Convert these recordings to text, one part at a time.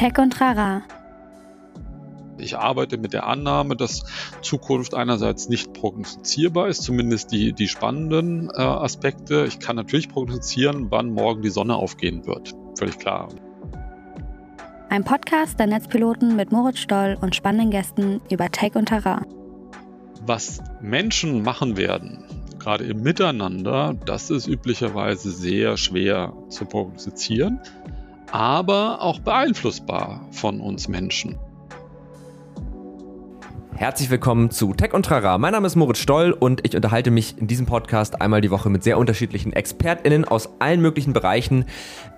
Tech und Trara. Ich arbeite mit der Annahme, dass Zukunft einerseits nicht prognostizierbar ist, zumindest die, die spannenden äh, Aspekte. Ich kann natürlich prognostizieren, wann morgen die Sonne aufgehen wird. Völlig klar. Ein Podcast der Netzpiloten mit Moritz Stoll und spannenden Gästen über Tech und Terrain. Was Menschen machen werden, gerade im Miteinander, das ist üblicherweise sehr schwer zu prognostizieren, aber auch beeinflussbar von uns Menschen. Herzlich willkommen zu Tech und Trara. Mein Name ist Moritz Stoll und ich unterhalte mich in diesem Podcast einmal die Woche mit sehr unterschiedlichen ExpertInnen aus allen möglichen Bereichen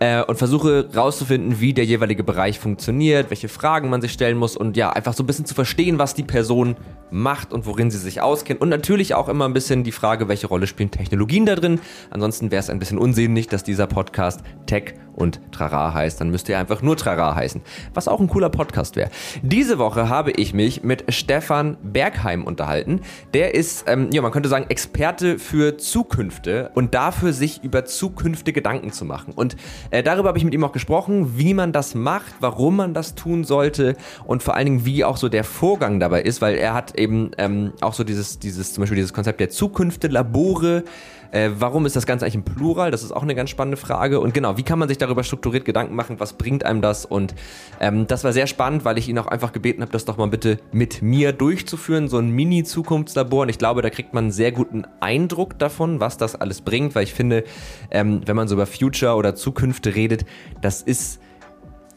äh, und versuche herauszufinden, wie der jeweilige Bereich funktioniert, welche Fragen man sich stellen muss und ja, einfach so ein bisschen zu verstehen, was die Person macht und worin sie sich auskennt. Und natürlich auch immer ein bisschen die Frage, welche Rolle spielen Technologien da drin. Ansonsten wäre es ein bisschen unsinnig, dass dieser Podcast Tech und Trara heißt. Dann müsste er einfach nur Trara heißen, was auch ein cooler Podcast wäre. Diese Woche habe ich mich mit Stefan Bergheim unterhalten. Der ist, ähm, ja, man könnte sagen, Experte für Zukünfte und dafür, sich über Zukünfte Gedanken zu machen. Und äh, darüber habe ich mit ihm auch gesprochen, wie man das macht, warum man das tun sollte und vor allen Dingen, wie auch so der Vorgang dabei ist, weil er hat eben ähm, auch so dieses, dieses, zum Beispiel dieses Konzept der Zukünfte-Labore äh, warum ist das Ganze eigentlich im Plural? Das ist auch eine ganz spannende Frage. Und genau, wie kann man sich darüber strukturiert Gedanken machen? Was bringt einem das? Und ähm, das war sehr spannend, weil ich ihn auch einfach gebeten habe, das doch mal bitte mit mir durchzuführen, so ein Mini-Zukunftslabor. Und ich glaube, da kriegt man einen sehr guten Eindruck davon, was das alles bringt, weil ich finde, ähm, wenn man so über Future oder Zukünfte redet, das ist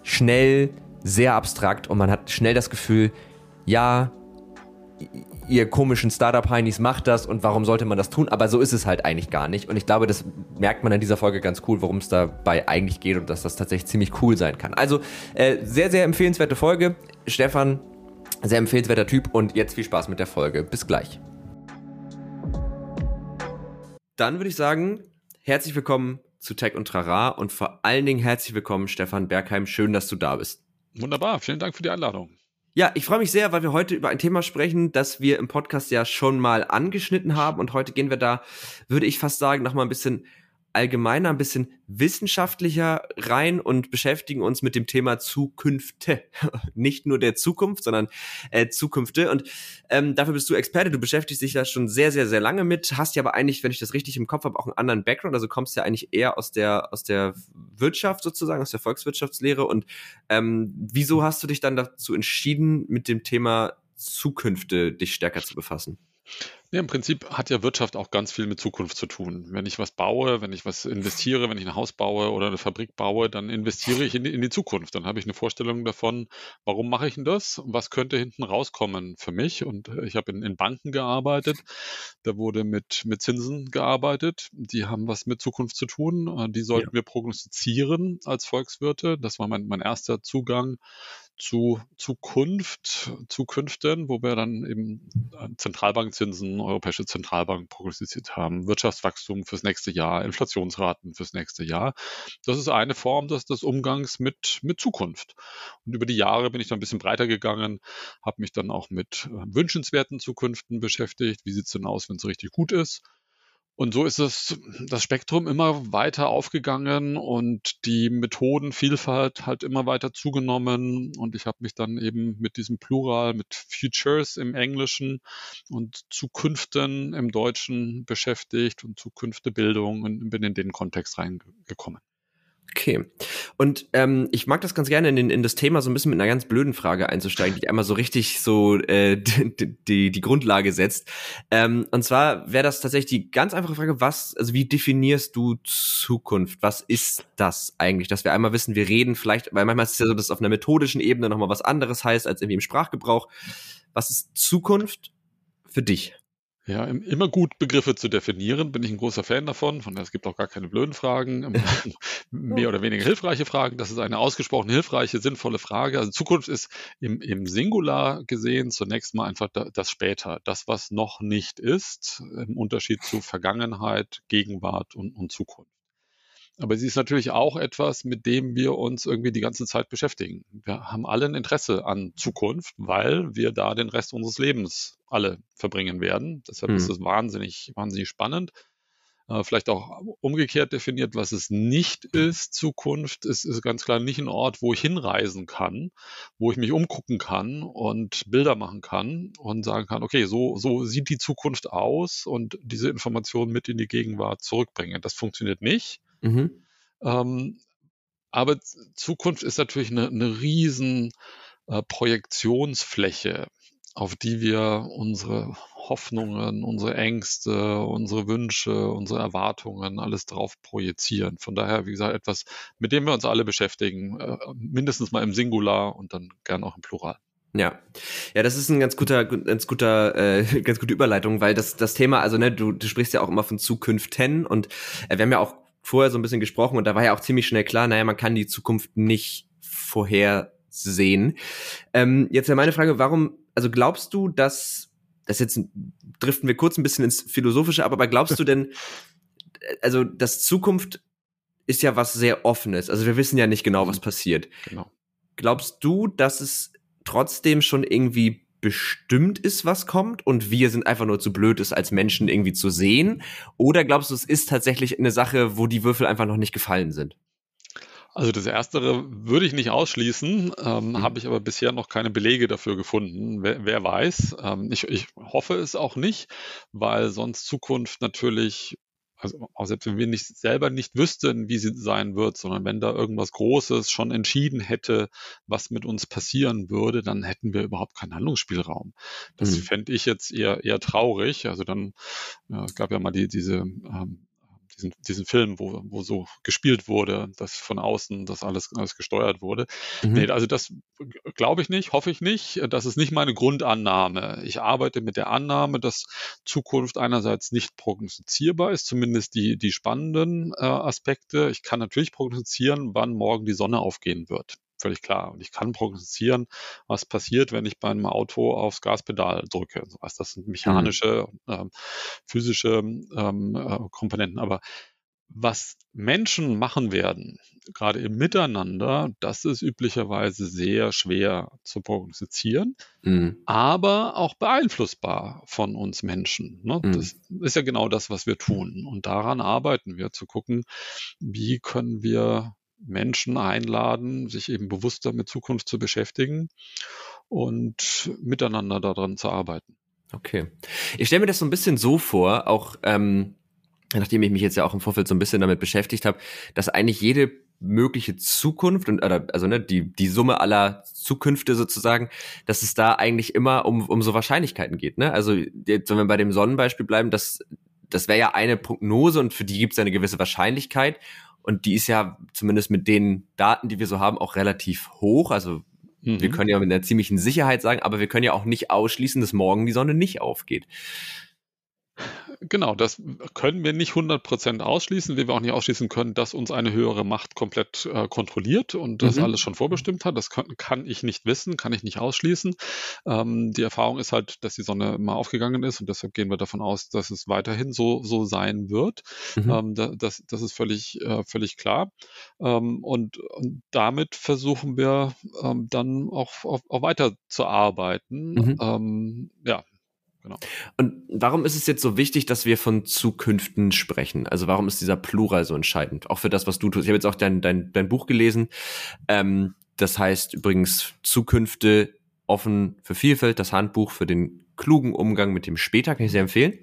schnell sehr abstrakt und man hat schnell das Gefühl, ja, ihr komischen Startup-Heinis macht das und warum sollte man das tun? Aber so ist es halt eigentlich gar nicht. Und ich glaube, das merkt man in dieser Folge ganz cool, worum es dabei eigentlich geht und dass das tatsächlich ziemlich cool sein kann. Also äh, sehr, sehr empfehlenswerte Folge. Stefan, sehr empfehlenswerter Typ und jetzt viel Spaß mit der Folge. Bis gleich. Dann würde ich sagen, herzlich willkommen zu Tech und Trara und vor allen Dingen herzlich willkommen, Stefan Bergheim. Schön, dass du da bist. Wunderbar, vielen Dank für die Einladung. Ja, ich freue mich sehr, weil wir heute über ein Thema sprechen, das wir im Podcast ja schon mal angeschnitten haben. Und heute gehen wir da, würde ich fast sagen, noch mal ein bisschen allgemeiner, ein bisschen wissenschaftlicher rein und beschäftigen uns mit dem Thema Zukünfte. Nicht nur der Zukunft, sondern äh, Zukünfte. Und ähm, dafür bist du Experte. Du beschäftigst dich da schon sehr, sehr, sehr lange mit. Hast ja aber eigentlich, wenn ich das richtig im Kopf habe, auch einen anderen Background. Also kommst ja eigentlich eher aus der, aus der Wirtschaft sozusagen, aus der Volkswirtschaftslehre. Und ähm, wieso hast du dich dann dazu entschieden, mit dem Thema Zukünfte dich stärker zu befassen? Ja, im Prinzip hat ja Wirtschaft auch ganz viel mit Zukunft zu tun. Wenn ich was baue, wenn ich was investiere, wenn ich ein Haus baue oder eine Fabrik baue, dann investiere ich in die, in die Zukunft. Dann habe ich eine Vorstellung davon, warum mache ich denn das? Was könnte hinten rauskommen für mich? Und ich habe in, in Banken gearbeitet. Da wurde mit, mit Zinsen gearbeitet. Die haben was mit Zukunft zu tun. Die sollten ja. wir prognostizieren als Volkswirte. Das war mein, mein erster Zugang zu Zukunft, Zukünften, wo wir dann eben Zentralbankzinsen, Europäische Zentralbank prognostiziert haben, Wirtschaftswachstum fürs nächste Jahr, Inflationsraten fürs nächste Jahr. Das ist eine Form des, des Umgangs mit, mit Zukunft. Und über die Jahre bin ich dann ein bisschen breiter gegangen, habe mich dann auch mit äh, wünschenswerten Zukünften beschäftigt. Wie sieht es denn aus, wenn es richtig gut ist? Und so ist es das Spektrum immer weiter aufgegangen und die Methodenvielfalt hat immer weiter zugenommen. Und ich habe mich dann eben mit diesem Plural, mit Futures im Englischen und Zukünften im Deutschen beschäftigt und Zukünftebildung und bin in den Kontext reingekommen. Okay. Und ähm, ich mag das ganz gerne, in, in das Thema so ein bisschen mit einer ganz blöden Frage einzusteigen, die einmal so richtig so äh, die, die, die Grundlage setzt. Ähm, und zwar wäre das tatsächlich die ganz einfache Frage, was, also wie definierst du Zukunft? Was ist das eigentlich? Dass wir einmal wissen, wir reden vielleicht, weil manchmal ist es ja so, dass auf einer methodischen Ebene nochmal was anderes heißt, als irgendwie im Sprachgebrauch. Was ist Zukunft für dich? Ja, immer gut Begriffe zu definieren, bin ich ein großer Fan davon. Von es gibt auch gar keine blöden Fragen, ähm, mehr oder weniger hilfreiche Fragen. Das ist eine ausgesprochen hilfreiche, sinnvolle Frage. Also Zukunft ist im, im Singular gesehen zunächst mal einfach das Später, das, was noch nicht ist, im Unterschied zu Vergangenheit, Gegenwart und, und Zukunft. Aber sie ist natürlich auch etwas, mit dem wir uns irgendwie die ganze Zeit beschäftigen. Wir haben alle ein Interesse an Zukunft, weil wir da den Rest unseres Lebens alle verbringen werden. Deshalb mhm. ist es wahnsinnig, wahnsinnig spannend. Äh, vielleicht auch umgekehrt definiert, was es nicht ist. Zukunft ist, ist ganz klar nicht ein Ort, wo ich hinreisen kann, wo ich mich umgucken kann und Bilder machen kann und sagen kann, okay, so, so sieht die Zukunft aus und diese Informationen mit in die Gegenwart zurückbringen. Das funktioniert nicht. Mhm. Ähm, aber Zukunft ist natürlich eine, eine riesen äh, Projektionsfläche, auf die wir unsere Hoffnungen, unsere Ängste, unsere Wünsche, unsere Erwartungen, alles drauf projizieren. Von daher, wie gesagt, etwas, mit dem wir uns alle beschäftigen, äh, mindestens mal im Singular und dann gern auch im Plural. Ja, ja, das ist ein ganz guter, ganz guter, äh, ganz gute Überleitung, weil das das Thema, also ne, du, du sprichst ja auch immer von Zukünften und äh, wir haben ja auch vorher so ein bisschen gesprochen und da war ja auch ziemlich schnell klar, naja, man kann die Zukunft nicht vorhersehen. Ähm, jetzt ja meine Frage, warum, also glaubst du, dass, das jetzt driften wir kurz ein bisschen ins Philosophische, aber glaubst du denn, also das Zukunft ist ja was sehr Offenes, also wir wissen ja nicht genau, was mhm. passiert. Genau. Glaubst du, dass es trotzdem schon irgendwie bestimmt ist, was kommt und wir sind einfach nur zu blöd, es als Menschen irgendwie zu sehen? Oder glaubst du, es ist tatsächlich eine Sache, wo die Würfel einfach noch nicht gefallen sind? Also das Erstere würde ich nicht ausschließen, ähm, mhm. habe ich aber bisher noch keine Belege dafür gefunden. Wer, wer weiß. Ähm, ich, ich hoffe es auch nicht, weil sonst Zukunft natürlich also auch selbst wenn wir nicht selber nicht wüssten, wie sie sein wird, sondern wenn da irgendwas Großes schon entschieden hätte, was mit uns passieren würde, dann hätten wir überhaupt keinen Handlungsspielraum. Das mhm. fände ich jetzt eher eher traurig. Also dann, ja, es gab ja mal die, diese ähm, diesen, diesen Film, wo, wo so gespielt wurde, dass von außen das alles, alles gesteuert wurde. Mhm. Nee, also das glaube ich nicht, hoffe ich nicht. Das ist nicht meine Grundannahme. Ich arbeite mit der Annahme, dass Zukunft einerseits nicht prognostizierbar ist, zumindest die, die spannenden äh, Aspekte. Ich kann natürlich prognostizieren, wann morgen die Sonne aufgehen wird völlig klar. Und ich kann prognostizieren, was passiert, wenn ich bei einem Auto aufs Gaspedal drücke. Also das sind mechanische, mhm. äh, physische ähm, äh, Komponenten. Aber was Menschen machen werden, gerade im Miteinander, das ist üblicherweise sehr schwer zu prognostizieren, mhm. aber auch beeinflussbar von uns Menschen. Ne? Mhm. Das ist ja genau das, was wir tun. Und daran arbeiten wir, zu gucken, wie können wir Menschen einladen, sich eben bewusster mit Zukunft zu beschäftigen und miteinander daran zu arbeiten. Okay. Ich stelle mir das so ein bisschen so vor, auch ähm, nachdem ich mich jetzt ja auch im Vorfeld so ein bisschen damit beschäftigt habe, dass eigentlich jede mögliche Zukunft und oder, also ne, die die Summe aller Zukünfte sozusagen, dass es da eigentlich immer um um so Wahrscheinlichkeiten geht, ne? Also jetzt, wenn wir bei dem Sonnenbeispiel bleiben, das das wäre ja eine Prognose und für die gibt es eine gewisse Wahrscheinlichkeit und die ist ja zumindest mit den Daten, die wir so haben, auch relativ hoch. Also mhm. wir können ja mit einer ziemlichen Sicherheit sagen, aber wir können ja auch nicht ausschließen, dass morgen die Sonne nicht aufgeht. Genau, das können wir nicht 100% ausschließen, wie wir auch nicht ausschließen können, dass uns eine höhere Macht komplett äh, kontrolliert und das mhm. alles schon vorbestimmt hat. Das kann, kann, ich nicht wissen, kann ich nicht ausschließen. Ähm, die Erfahrung ist halt, dass die Sonne immer aufgegangen ist und deshalb gehen wir davon aus, dass es weiterhin so, so sein wird. Mhm. Ähm, da, das, das ist völlig, äh, völlig klar. Ähm, und, und, damit versuchen wir ähm, dann auch, auch, auch weiter zu arbeiten. Mhm. Ähm, ja, Genau. Und warum ist es jetzt so wichtig, dass wir von Zukünften sprechen? Also warum ist dieser Plural so entscheidend? Auch für das, was du tust. Ich habe jetzt auch dein, dein, dein Buch gelesen. Ähm, das heißt übrigens Zukünfte offen für Vielfalt, das Handbuch für den klugen Umgang mit dem später, kann ich sehr empfehlen.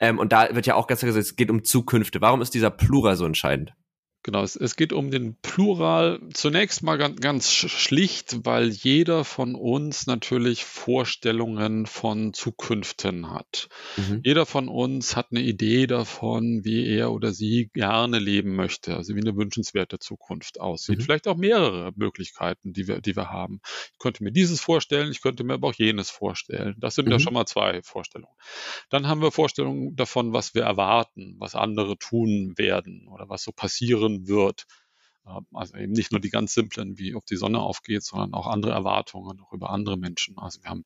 Ähm, und da wird ja auch ganz klar gesagt, es geht um Zukünfte. Warum ist dieser Plural so entscheidend? Genau, es, es, geht um den Plural. Zunächst mal ganz, ganz schlicht, weil jeder von uns natürlich Vorstellungen von Zukünften hat. Mhm. Jeder von uns hat eine Idee davon, wie er oder sie gerne leben möchte, also wie eine wünschenswerte Zukunft aussieht. Mhm. Vielleicht auch mehrere Möglichkeiten, die wir, die wir haben. Ich könnte mir dieses vorstellen, ich könnte mir aber auch jenes vorstellen. Das sind mhm. ja schon mal zwei Vorstellungen. Dann haben wir Vorstellungen davon, was wir erwarten, was andere tun werden oder was so passieren passieren wird. Ähm, also eben nicht nur die ganz simplen, wie ob die Sonne aufgeht, sondern auch andere Erwartungen, auch über andere Menschen. Also wir haben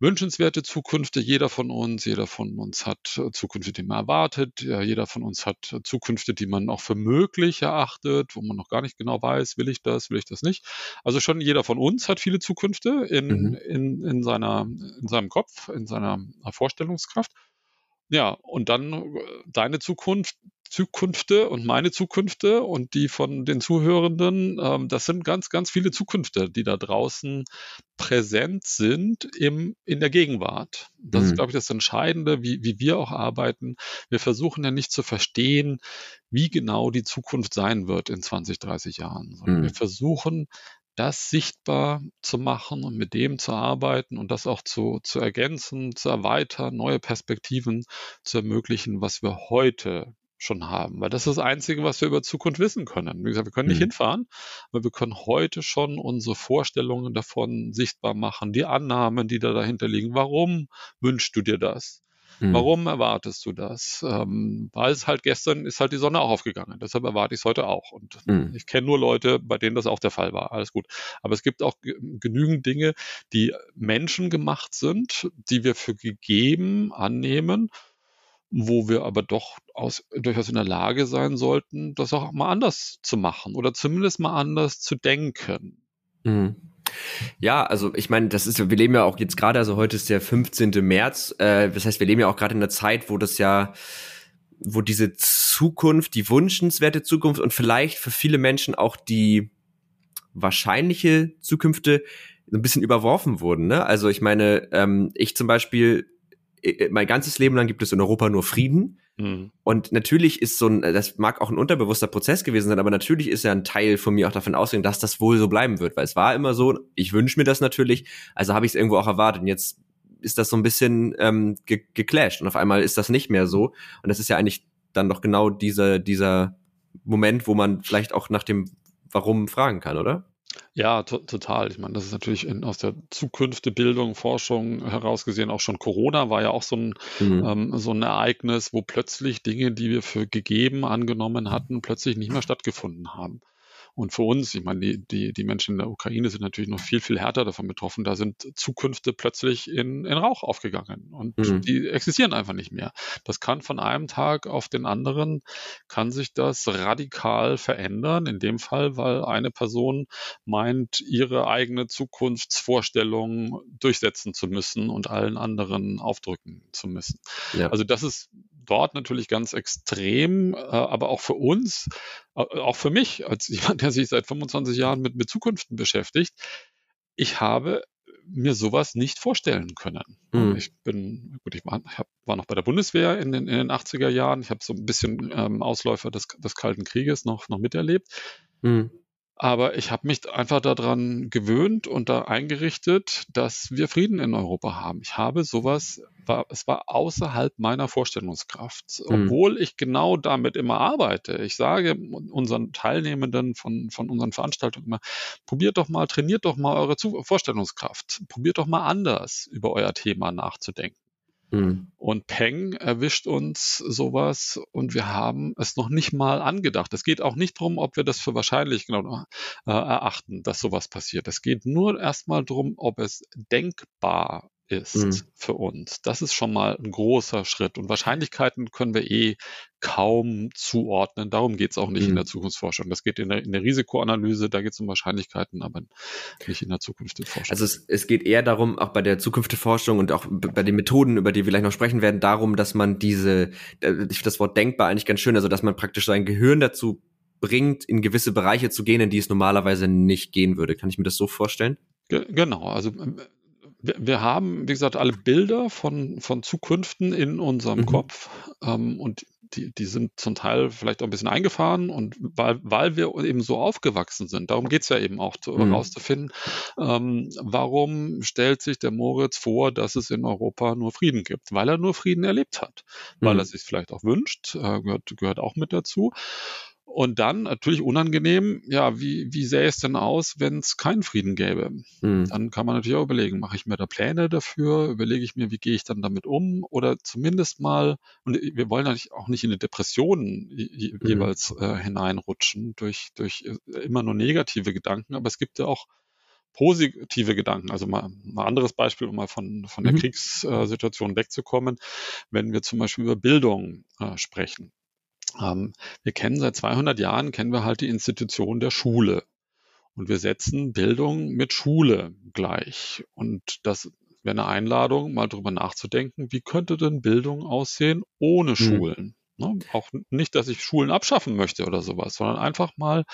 wünschenswerte Zukünfte. Jeder von uns, jeder von uns hat äh, Zukünfte, die man erwartet. Jeder von uns hat äh, Zukünfte, die man auch für möglich erachtet, wo man noch gar nicht genau weiß, will ich das, will ich das nicht. Also schon jeder von uns hat viele Zukünfte in, mhm. in, in, seiner, in seinem Kopf, in seiner Vorstellungskraft. Ja, und dann äh, deine Zukunft, Zukünfte und meine Zukünfte und die von den Zuhörenden, ähm, das sind ganz, ganz viele Zukünfte, die da draußen präsent sind im, in der Gegenwart. Das mhm. ist, glaube ich, das Entscheidende, wie, wie wir auch arbeiten. Wir versuchen ja nicht zu verstehen, wie genau die Zukunft sein wird in 20, 30 Jahren, sondern mhm. wir versuchen das sichtbar zu machen und mit dem zu arbeiten und das auch zu, zu ergänzen, zu erweitern, neue Perspektiven zu ermöglichen, was wir heute schon haben. Weil das ist das Einzige, was wir über Zukunft wissen können. Wie gesagt, wir können nicht mhm. hinfahren, aber wir können heute schon unsere Vorstellungen davon sichtbar machen, die Annahmen, die da dahinter liegen. Warum wünschst du dir das? Mhm. Warum erwartest du das? Ähm, weil es halt gestern ist halt die Sonne auch aufgegangen. Deshalb erwarte ich es heute auch. Und mhm. ich kenne nur Leute, bei denen das auch der Fall war. Alles gut. Aber es gibt auch genügend Dinge, die menschengemacht sind, die wir für gegeben annehmen wo wir aber doch aus, durchaus in der Lage sein sollten, das auch mal anders zu machen oder zumindest mal anders zu denken. Mhm. Ja, also ich meine, das ist, wir leben ja auch jetzt gerade, also heute ist der 15. März, äh, das heißt, wir leben ja auch gerade in einer Zeit, wo das ja, wo diese Zukunft, die wünschenswerte Zukunft und vielleicht für viele Menschen auch die wahrscheinliche Zukünfte ein bisschen überworfen wurden. Ne? Also ich meine, ähm, ich zum Beispiel mein ganzes Leben lang gibt es in Europa nur Frieden. Mhm. Und natürlich ist so ein, das mag auch ein unterbewusster Prozess gewesen sein, aber natürlich ist ja ein Teil von mir auch davon ausgegangen, dass das wohl so bleiben wird, weil es war immer so, ich wünsche mir das natürlich, also habe ich es irgendwo auch erwartet. Und jetzt ist das so ein bisschen ähm, ge geclasht und auf einmal ist das nicht mehr so. Und das ist ja eigentlich dann doch genau dieser, dieser Moment, wo man vielleicht auch nach dem Warum fragen kann, oder? Ja, to total. Ich meine, das ist natürlich in, aus der Zukunft, Bildung, Forschung herausgesehen auch schon Corona war ja auch so ein, mhm. ähm, so ein Ereignis, wo plötzlich Dinge, die wir für gegeben angenommen hatten, plötzlich nicht mehr stattgefunden haben. Und für uns, ich meine, die, die, die Menschen in der Ukraine sind natürlich noch viel, viel härter davon betroffen. Da sind Zukünfte plötzlich in, in Rauch aufgegangen und mhm. die existieren einfach nicht mehr. Das kann von einem Tag auf den anderen, kann sich das radikal verändern. In dem Fall, weil eine Person meint, ihre eigene Zukunftsvorstellung durchsetzen zu müssen und allen anderen aufdrücken zu müssen. Ja. Also das ist dort natürlich ganz extrem, äh, aber auch für uns, äh, auch für mich als jemand, der sich seit 25 Jahren mit, mit Zukunften beschäftigt, ich habe mir sowas nicht vorstellen können. Mhm. Ich bin, gut, ich war, hab, war noch bei der Bundeswehr in den, in den 80er Jahren. Ich habe so ein bisschen ähm, Ausläufer des, des Kalten Krieges noch, noch miterlebt. Mhm. Aber ich habe mich einfach daran gewöhnt und da eingerichtet, dass wir Frieden in Europa haben. Ich habe sowas, war, es war außerhalb meiner Vorstellungskraft, mhm. obwohl ich genau damit immer arbeite. Ich sage unseren Teilnehmenden von, von unseren Veranstaltungen immer, probiert doch mal, trainiert doch mal eure Vorstellungskraft. Probiert doch mal anders über euer Thema nachzudenken. Mhm. Und Peng erwischt uns sowas und wir haben es noch nicht mal angedacht. Es geht auch nicht darum, ob wir das für wahrscheinlich genau äh, erachten, dass sowas passiert. Es geht nur erstmal darum, ob es denkbar ist mhm. für uns. Das ist schon mal ein großer Schritt. Und Wahrscheinlichkeiten können wir eh kaum zuordnen. Darum geht es auch nicht mhm. in der Zukunftsforschung. Das geht in der, in der Risikoanalyse, da geht es um Wahrscheinlichkeiten, aber nicht in der Zukunftsforschung. Also es, es geht eher darum, auch bei der Zukunftsforschung und auch bei den Methoden, über die wir gleich noch sprechen werden, darum, dass man diese, äh, ich finde das Wort denkbar eigentlich ganz schön, also dass man praktisch sein Gehirn dazu bringt, in gewisse Bereiche zu gehen, in die es normalerweise nicht gehen würde. Kann ich mir das so vorstellen? Genau, also ähm, wir, wir, haben, wie gesagt, alle Bilder von, von Zukünften in unserem mhm. Kopf ähm, und die, die sind zum Teil vielleicht auch ein bisschen eingefahren und weil, weil wir eben so aufgewachsen sind, darum geht es ja eben auch zu, mhm. herauszufinden, ähm, warum stellt sich der Moritz vor, dass es in Europa nur Frieden gibt? Weil er nur Frieden erlebt hat, mhm. weil er sich vielleicht auch wünscht, äh, gehört, gehört auch mit dazu. Und dann natürlich unangenehm, ja, wie, wie sähe es denn aus, wenn es keinen Frieden gäbe? Mhm. Dann kann man natürlich auch überlegen, mache ich mir da Pläne dafür, überlege ich mir, wie gehe ich dann damit um oder zumindest mal, und wir wollen natürlich auch nicht in eine Depression je, mhm. jeweils äh, hineinrutschen durch, durch äh, immer nur negative Gedanken, aber es gibt ja auch positive Gedanken. Also mal ein anderes Beispiel, um mal von, von der mhm. Kriegssituation wegzukommen, wenn wir zum Beispiel über Bildung äh, sprechen. Wir kennen seit 200 Jahren, kennen wir halt die Institution der Schule. Und wir setzen Bildung mit Schule gleich. Und das wäre eine Einladung, mal drüber nachzudenken, wie könnte denn Bildung aussehen ohne mhm. Schulen? Ne? Auch nicht, dass ich Schulen abschaffen möchte oder sowas, sondern einfach mal,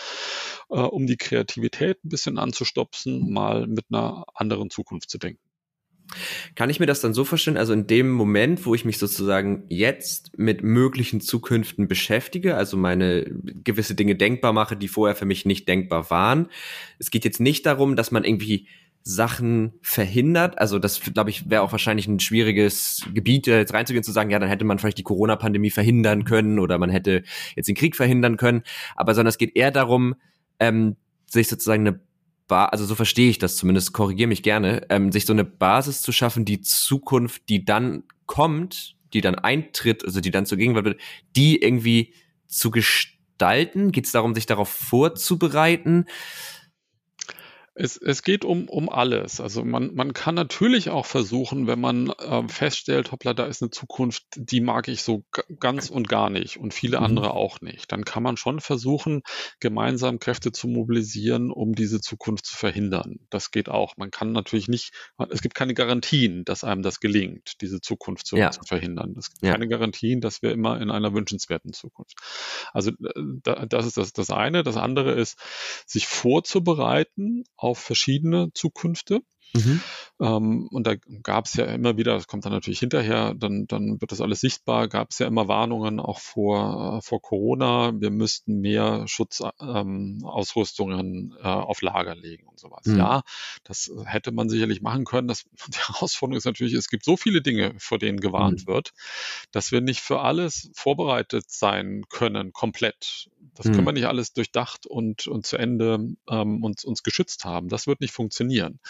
äh, um die Kreativität ein bisschen anzustopsen, mal mit einer anderen Zukunft zu denken. Kann ich mir das dann so vorstellen, also in dem Moment, wo ich mich sozusagen jetzt mit möglichen Zukünften beschäftige, also meine gewisse Dinge denkbar mache, die vorher für mich nicht denkbar waren. Es geht jetzt nicht darum, dass man irgendwie Sachen verhindert. Also das, glaube ich, wäre auch wahrscheinlich ein schwieriges Gebiet, jetzt reinzugehen, zu sagen, ja, dann hätte man vielleicht die Corona-Pandemie verhindern können oder man hätte jetzt den Krieg verhindern können. Aber sondern es geht eher darum, ähm, sich sozusagen eine ba also so verstehe ich das zumindest, korrigiere mich gerne, ähm, sich so eine Basis zu schaffen, die Zukunft, die dann kommt, die dann eintritt, also die dann zur Gegenwart wird, die irgendwie zu gestalten? Geht es darum, sich darauf vorzubereiten? Es, es geht um, um alles. Also man, man kann natürlich auch versuchen, wenn man äh, feststellt, hoppla, da ist eine Zukunft, die mag ich so ganz und gar nicht und viele mhm. andere auch nicht. Dann kann man schon versuchen, gemeinsam Kräfte zu mobilisieren, um diese Zukunft zu verhindern. Das geht auch. Man kann natürlich nicht, es gibt keine Garantien, dass einem das gelingt, diese Zukunft zu, ja. zu verhindern. Es gibt ja. keine Garantien, dass wir immer in einer wünschenswerten Zukunft. Also äh, das ist das, das eine. Das andere ist, sich vorzubereiten auf verschiedene Zukünfte. Mhm. Ähm, und da gab es ja immer wieder, das kommt dann natürlich hinterher, dann, dann wird das alles sichtbar, gab es ja immer Warnungen auch vor, äh, vor Corona, wir müssten mehr Schutzausrüstungen ähm, äh, auf Lager legen und sowas. Mhm. Ja, das hätte man sicherlich machen können. Das, die Herausforderung ist natürlich, es gibt so viele Dinge, vor denen gewarnt mhm. wird, dass wir nicht für alles vorbereitet sein können, komplett. Das mhm. können wir nicht alles durchdacht und, und zu Ende ähm, uns, uns geschützt haben. Das wird nicht funktionieren.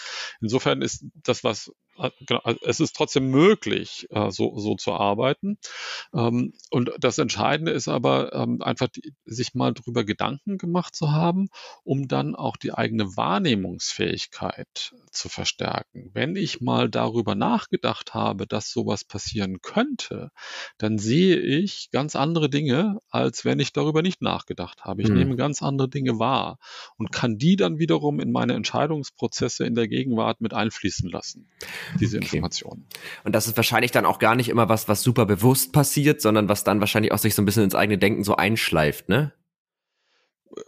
Insofern ist das, was genau, also es ist trotzdem möglich, äh, so, so zu arbeiten. Ähm, und das Entscheidende ist aber ähm, einfach, sich mal darüber Gedanken gemacht zu haben, um dann auch die eigene Wahrnehmungsfähigkeit zu verstärken. Wenn ich mal darüber nachgedacht habe, dass sowas passieren könnte, dann sehe ich ganz andere Dinge, als wenn ich darüber nicht nachgedacht habe. Ich hm. nehme ganz andere Dinge wahr und kann die dann wiederum in meine Entscheidungsprozesse in der Gegenwart mit einfließen lassen diese okay. Informationen. Und das ist wahrscheinlich dann auch gar nicht immer was, was super bewusst passiert, sondern was dann wahrscheinlich auch sich so ein bisschen ins eigene Denken so einschleift, ne?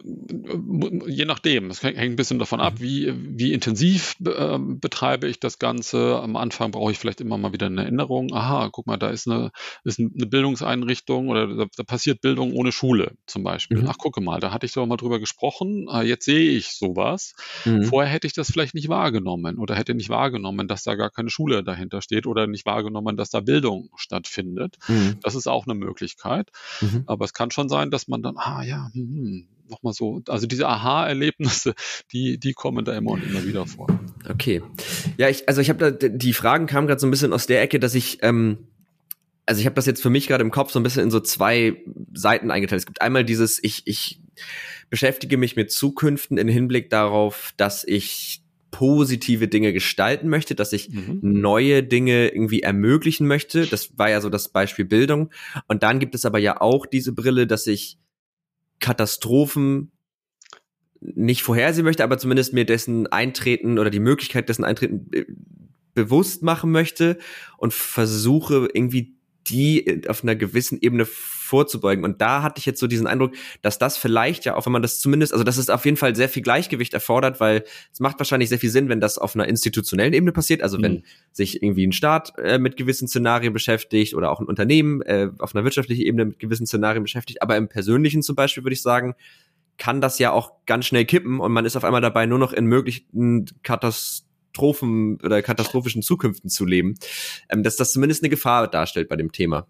Je nachdem, es hängt ein bisschen davon ab, mhm. wie, wie intensiv äh, betreibe ich das Ganze. Am Anfang brauche ich vielleicht immer mal wieder eine Erinnerung. Aha, guck mal, da ist eine, ist eine Bildungseinrichtung oder da, da passiert Bildung ohne Schule zum Beispiel. Mhm. Ach, gucke mal, da hatte ich doch mal drüber gesprochen. Ah, jetzt sehe ich sowas. Mhm. Vorher hätte ich das vielleicht nicht wahrgenommen oder hätte nicht wahrgenommen, dass da gar keine Schule dahinter steht oder nicht wahrgenommen, dass da Bildung stattfindet. Mhm. Das ist auch eine Möglichkeit. Mhm. Aber es kann schon sein, dass man dann, ah ja, hm, hm nochmal so, also diese Aha-Erlebnisse, die, die kommen da immer und immer wieder vor. Okay. Ja, ich, also ich habe da, die Fragen kamen gerade so ein bisschen aus der Ecke, dass ich, ähm, also ich habe das jetzt für mich gerade im Kopf so ein bisschen in so zwei Seiten eingeteilt. Es gibt einmal dieses, ich, ich beschäftige mich mit Zukünften im Hinblick darauf, dass ich positive Dinge gestalten möchte, dass ich mhm. neue Dinge irgendwie ermöglichen möchte. Das war ja so das Beispiel Bildung. Und dann gibt es aber ja auch diese Brille, dass ich Katastrophen nicht vorhersehen möchte, aber zumindest mir dessen Eintreten oder die Möglichkeit dessen Eintreten bewusst machen möchte und versuche irgendwie die auf einer gewissen Ebene vorzubeugen. Und da hatte ich jetzt so diesen Eindruck, dass das vielleicht ja auch, wenn man das zumindest, also dass es auf jeden Fall sehr viel Gleichgewicht erfordert, weil es macht wahrscheinlich sehr viel Sinn, wenn das auf einer institutionellen Ebene passiert, also mhm. wenn sich irgendwie ein Staat äh, mit gewissen Szenarien beschäftigt oder auch ein Unternehmen äh, auf einer wirtschaftlichen Ebene mit gewissen Szenarien beschäftigt. Aber im Persönlichen zum Beispiel würde ich sagen, kann das ja auch ganz schnell kippen und man ist auf einmal dabei, nur noch in möglichen Katastrophen oder katastrophischen Zukünften zu leben, ähm, dass das zumindest eine Gefahr darstellt bei dem Thema.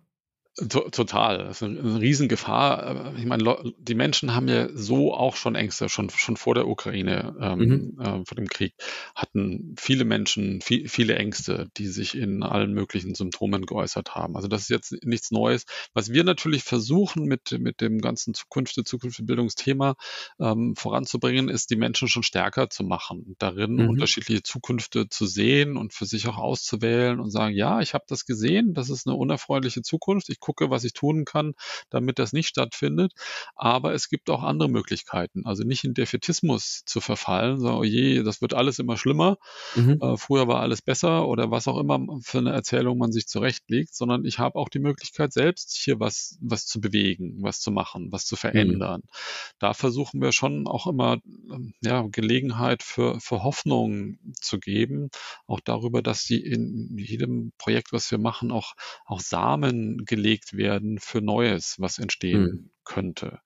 Total. Das ist eine, Riesengefahr. Ich meine, die Menschen haben ja so auch schon Ängste, schon, schon vor der Ukraine, ähm, mhm. äh, vor dem Krieg, hatten viele Menschen viel, viele Ängste, die sich in allen möglichen Symptomen geäußert haben. Also das ist jetzt nichts Neues. Was wir natürlich versuchen mit, mit dem ganzen Zukunft, Zukunftsbildungsthema ähm, voranzubringen, ist, die Menschen schon stärker zu machen, darin mhm. unterschiedliche Zukünfte zu sehen und für sich auch auszuwählen und sagen, ja, ich habe das gesehen, das ist eine unerfreuliche Zukunft, ich gucke, was ich tun kann, damit das nicht stattfindet. Aber es gibt auch andere Möglichkeiten. Also nicht in Defetismus zu verfallen, so, oh je, das wird alles immer schlimmer. Mhm. Äh, früher war alles besser oder was auch immer für eine Erzählung man sich zurechtlegt, sondern ich habe auch die Möglichkeit, selbst hier was, was zu bewegen, was zu machen, was zu mhm. verändern. Mhm. Da versuchen wir schon auch immer ähm, ja, Gelegenheit für, für Hoffnung zu geben, auch darüber, dass die in jedem Projekt, was wir machen, auch, auch Samen gelegt werden für Neues, was entstehen mhm. könnte.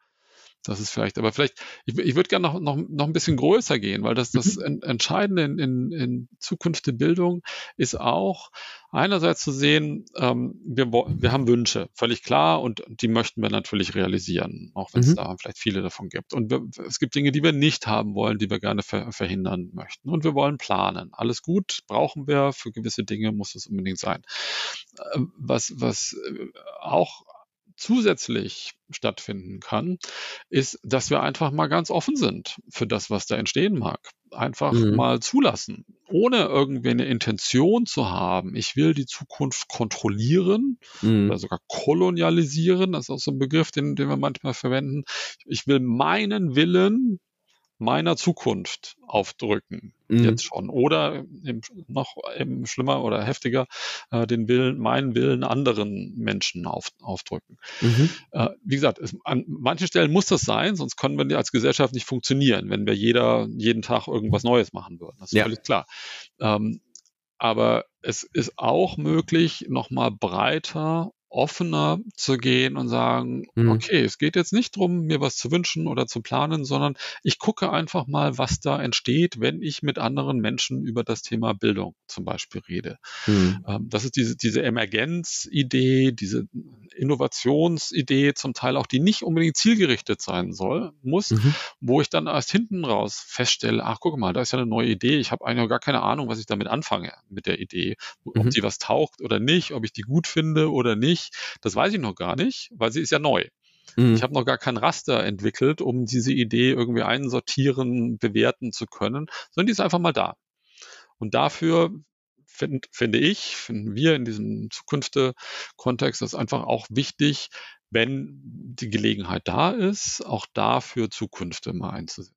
Das ist vielleicht, aber vielleicht, ich, ich würde gerne noch, noch, noch ein bisschen größer gehen, weil das, das mhm. Entscheidende in, in, in Zukunft der Bildung ist auch einerseits zu sehen, ähm, wir, wir haben Wünsche, völlig klar, und die möchten wir natürlich realisieren, auch wenn es mhm. da vielleicht viele davon gibt. Und wir, es gibt Dinge, die wir nicht haben wollen, die wir gerne ver, verhindern möchten. Und wir wollen planen. Alles gut, brauchen wir, für gewisse Dinge muss es unbedingt sein. Ähm, was, was äh, auch zusätzlich stattfinden kann, ist, dass wir einfach mal ganz offen sind für das, was da entstehen mag. Einfach mhm. mal zulassen, ohne irgendwie eine Intention zu haben. Ich will die Zukunft kontrollieren mhm. oder sogar kolonialisieren. Das ist auch so ein Begriff, den, den wir manchmal verwenden. Ich will meinen Willen meiner Zukunft aufdrücken, mhm. jetzt schon. Oder im, noch eben schlimmer oder heftiger, äh, den Willen, meinen Willen anderen Menschen auf, aufdrücken. Mhm. Äh, wie gesagt, es, an manchen Stellen muss das sein, sonst können wir als Gesellschaft nicht funktionieren, wenn wir jeder jeden Tag irgendwas Neues machen würden. Das ist ja. völlig klar. Ähm, aber es ist auch möglich, nochmal breiter offener zu gehen und sagen, mhm. okay, es geht jetzt nicht darum, mir was zu wünschen oder zu planen, sondern ich gucke einfach mal, was da entsteht, wenn ich mit anderen Menschen über das Thema Bildung zum Beispiel rede. Mhm. Ähm, das ist diese, diese Emergenzidee, diese Innovationsidee, zum Teil auch, die nicht unbedingt zielgerichtet sein soll, muss, mhm. wo ich dann erst hinten raus feststelle, ach, guck mal, da ist ja eine neue Idee, ich habe eigentlich gar keine Ahnung, was ich damit anfange mit der Idee, ob mhm. die was taucht oder nicht, ob ich die gut finde oder nicht nicht, das weiß ich noch gar nicht, weil sie ist ja neu. Mhm. Ich habe noch gar kein Raster entwickelt, um diese Idee irgendwie einsortieren, bewerten zu können, sondern die ist einfach mal da. Und dafür find, finde ich, finden wir in diesem Zukunftskontext, das einfach auch wichtig, wenn die Gelegenheit da ist, auch dafür Zukunft immer einzusetzen.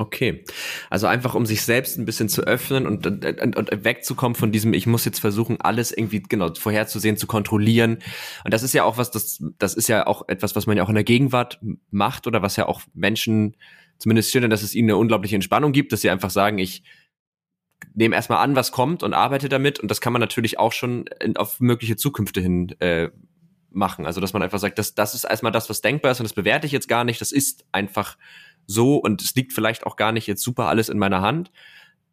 Okay. Also einfach, um sich selbst ein bisschen zu öffnen und, und, und, wegzukommen von diesem, ich muss jetzt versuchen, alles irgendwie genau vorherzusehen, zu kontrollieren. Und das ist ja auch was, das, das ist ja auch etwas, was man ja auch in der Gegenwart macht oder was ja auch Menschen zumindest schildern, dass es ihnen eine unglaubliche Entspannung gibt, dass sie einfach sagen, ich nehme erstmal an, was kommt und arbeite damit. Und das kann man natürlich auch schon in, auf mögliche Zukünfte hin äh, machen. Also dass man einfach sagt, das, das ist erstmal das, was denkbar ist und das bewerte ich jetzt gar nicht. Das ist einfach so und es liegt vielleicht auch gar nicht jetzt super alles in meiner Hand.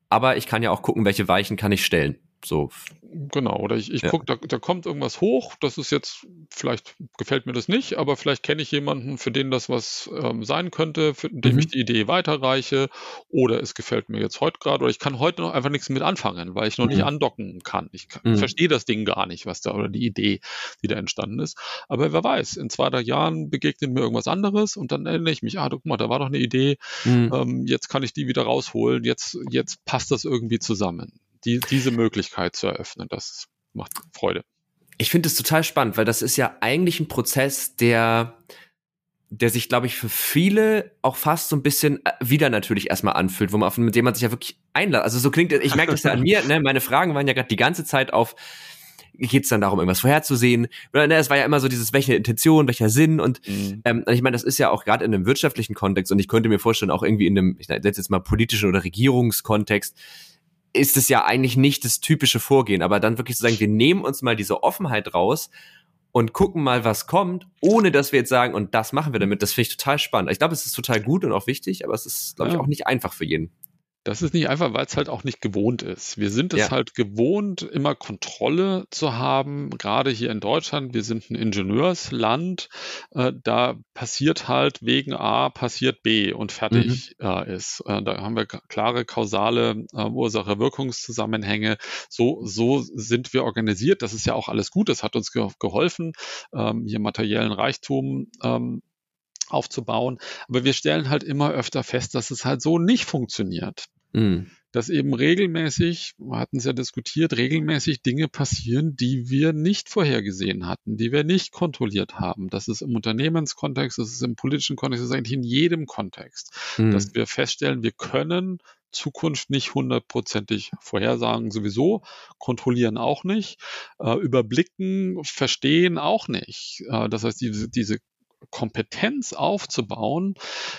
Aber ich kann ja auch gucken, welche Weichen kann ich stellen. So. Genau, oder ich, ich ja. gucke, da, da kommt irgendwas hoch, das ist jetzt, vielleicht gefällt mir das nicht, aber vielleicht kenne ich jemanden, für den das was ähm, sein könnte, für dem mhm. ich die Idee weiterreiche, oder es gefällt mir jetzt heute gerade, oder ich kann heute noch einfach nichts mit anfangen, weil ich noch mhm. nicht andocken kann. Ich mhm. verstehe das Ding gar nicht, was da, oder die Idee, die da entstanden ist. Aber wer weiß, in zwei, drei Jahren begegnet mir irgendwas anderes und dann erinnere ich mich, ah, guck mal, da war doch eine Idee, mhm. ähm, jetzt kann ich die wieder rausholen, jetzt, jetzt passt das irgendwie zusammen die, diese Möglichkeit zu eröffnen, das macht Freude. Ich finde es total spannend, weil das ist ja eigentlich ein Prozess, der, der sich, glaube ich, für viele auch fast so ein bisschen äh, wieder natürlich erstmal anfühlt, wo man auf, mit dem man sich ja wirklich einlädt. Also so klingt, ich merke das ja an mir, ne? meine Fragen waren ja gerade die ganze Zeit auf, geht es dann darum, irgendwas vorherzusehen? Oder, ne, es war ja immer so dieses, welche Intention, welcher Sinn und mhm. ähm, ich meine, das ist ja auch gerade in einem wirtschaftlichen Kontext und ich könnte mir vorstellen, auch irgendwie in einem, ich setze jetzt mal politischen oder Regierungskontext, ist es ja eigentlich nicht das typische Vorgehen, aber dann wirklich zu sagen, wir nehmen uns mal diese Offenheit raus und gucken mal, was kommt, ohne dass wir jetzt sagen, und das machen wir damit, das finde ich total spannend. Ich glaube, es ist total gut und auch wichtig, aber es ist, glaube ich, auch nicht einfach für jeden. Das ist nicht einfach, weil es halt auch nicht gewohnt ist. Wir sind es ja. halt gewohnt, immer Kontrolle zu haben, gerade hier in Deutschland. Wir sind ein Ingenieursland. Äh, da passiert halt wegen A passiert B und fertig mhm. äh, ist. Äh, da haben wir klare kausale Ursache-Wirkungszusammenhänge. So, so sind wir organisiert. Das ist ja auch alles gut. Das hat uns ge geholfen, ähm, hier materiellen Reichtum ähm, aufzubauen. Aber wir stellen halt immer öfter fest, dass es halt so nicht funktioniert. Mhm. dass eben regelmäßig, wir hatten es ja diskutiert, regelmäßig Dinge passieren, die wir nicht vorhergesehen hatten, die wir nicht kontrolliert haben. Das ist im Unternehmenskontext, das ist im politischen Kontext, das ist eigentlich in jedem Kontext, mhm. dass wir feststellen, wir können Zukunft nicht hundertprozentig vorhersagen sowieso, kontrollieren auch nicht, äh, überblicken, verstehen auch nicht. Äh, das heißt, diese, diese Kompetenz aufzubauen,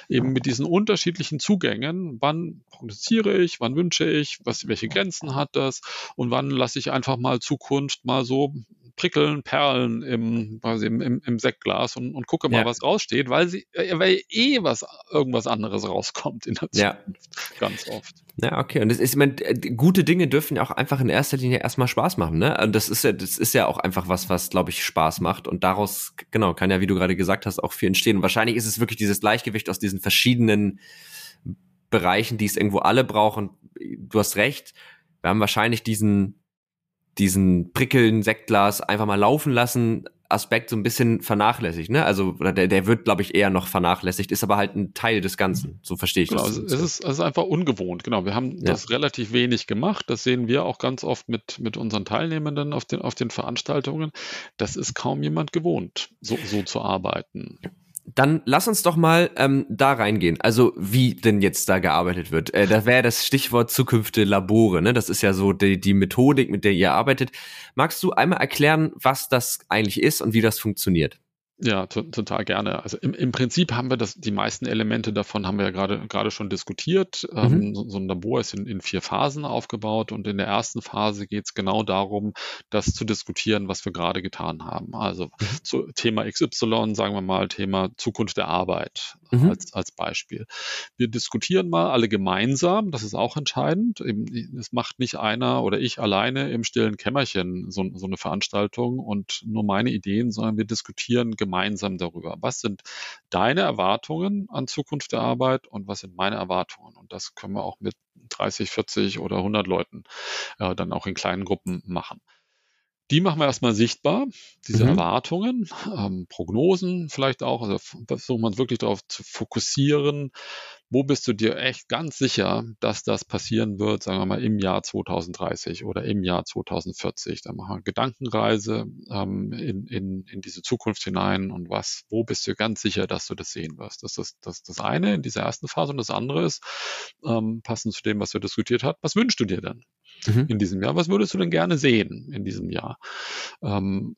eben mit diesen unterschiedlichen Zugängen. Wann prognostiziere ich, wann wünsche ich, was, welche Grenzen hat das und wann lasse ich einfach mal Zukunft mal so prickeln, perlen im, quasi im, im, im Sektglas und, und gucke mal, ja. was raussteht, weil sie, äh, weil eh was, irgendwas anderes rauskommt in der Zukunft. Ja. Ganz oft. Ja, okay. Und das ist, ich meine, gute Dinge dürfen ja auch einfach in erster Linie erstmal Spaß machen, ne? Und das ist ja, das ist ja auch einfach was, was, glaube ich, Spaß macht. Und daraus, genau, kann ja, wie du gerade gesagt hast, auch viel entstehen. Und wahrscheinlich ist es wirklich dieses Gleichgewicht aus diesen verschiedenen Bereichen, die es irgendwo alle brauchen. Du hast recht. Wir haben wahrscheinlich diesen, diesen prickeln Sektglas einfach mal laufen lassen Aspekt so ein bisschen vernachlässigt, ne? Also der, der wird, glaube ich, eher noch vernachlässigt, ist aber halt ein Teil des Ganzen. So verstehe ich genau, das. Es ist, es ist einfach ungewohnt, genau. Wir haben ja. das relativ wenig gemacht. Das sehen wir auch ganz oft mit, mit unseren Teilnehmenden auf den, auf den Veranstaltungen. Das ist kaum jemand gewohnt, so, so zu arbeiten. Dann lass uns doch mal ähm, da reingehen. Also wie denn jetzt da gearbeitet wird. Äh, da wäre das Stichwort zukünftige Labore. Ne? Das ist ja so die, die Methodik, mit der ihr arbeitet. Magst du einmal erklären, was das eigentlich ist und wie das funktioniert? Ja, total gerne. Also im, im Prinzip haben wir das, die meisten Elemente davon haben wir ja gerade gerade schon diskutiert. Mhm. Ähm, so, so, ein Labor ist in, in vier Phasen aufgebaut und in der ersten Phase geht es genau darum, das zu diskutieren, was wir gerade getan haben. Also mhm. zu Thema XY, sagen wir mal, Thema Zukunft der Arbeit mhm. als, als Beispiel. Wir diskutieren mal alle gemeinsam, das ist auch entscheidend. Es macht nicht einer oder ich alleine im stillen Kämmerchen so, so eine Veranstaltung und nur meine Ideen, sondern wir diskutieren gemeinsam darüber. Was sind deine Erwartungen an Zukunft der Arbeit und was sind meine Erwartungen? Und das können wir auch mit 30, 40 oder 100 Leuten äh, dann auch in kleinen Gruppen machen. Die machen wir erstmal sichtbar, diese mhm. Erwartungen, ähm, Prognosen vielleicht auch. Also versuchen wir uns wirklich darauf zu fokussieren, wo bist du dir echt ganz sicher, dass das passieren wird, sagen wir mal im Jahr 2030 oder im Jahr 2040? Da machen wir Gedankenreise ähm, in, in, in diese Zukunft hinein und was, wo bist du ganz sicher, dass du das sehen wirst? Das ist das, das eine in dieser ersten Phase und das andere ist, ähm, passend zu dem, was wir diskutiert haben, was wünschst du dir denn? Mhm. in diesem Jahr. Was würdest du denn gerne sehen in diesem Jahr? Ähm,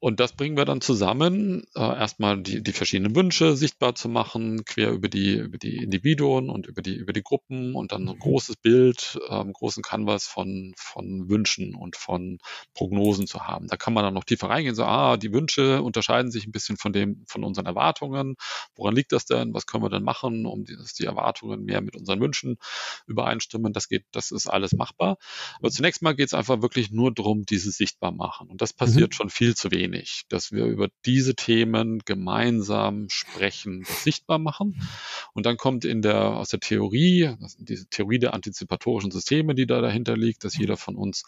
und das bringen wir dann zusammen, äh, erstmal die, die verschiedenen Wünsche sichtbar zu machen, quer über die, über die Individuen und über die, über die Gruppen und dann so ein mhm. großes Bild, ähm, großen Canvas von, von Wünschen und von Prognosen zu haben. Da kann man dann noch tiefer reingehen, so, ah, die Wünsche unterscheiden sich ein bisschen von dem, von unseren Erwartungen. Woran liegt das denn? Was können wir denn machen, um die, dass die Erwartungen mehr mit unseren Wünschen übereinstimmen? Das geht, das ist alles machbar. Aber zunächst mal geht es einfach wirklich nur darum, dieses sichtbar machen. Und das passiert mhm. schon viel zu wenig wenig, dass wir über diese Themen gemeinsam sprechen, sichtbar machen. Und dann kommt in der, aus der Theorie, diese Theorie der antizipatorischen Systeme, die da dahinter liegt, dass jeder von uns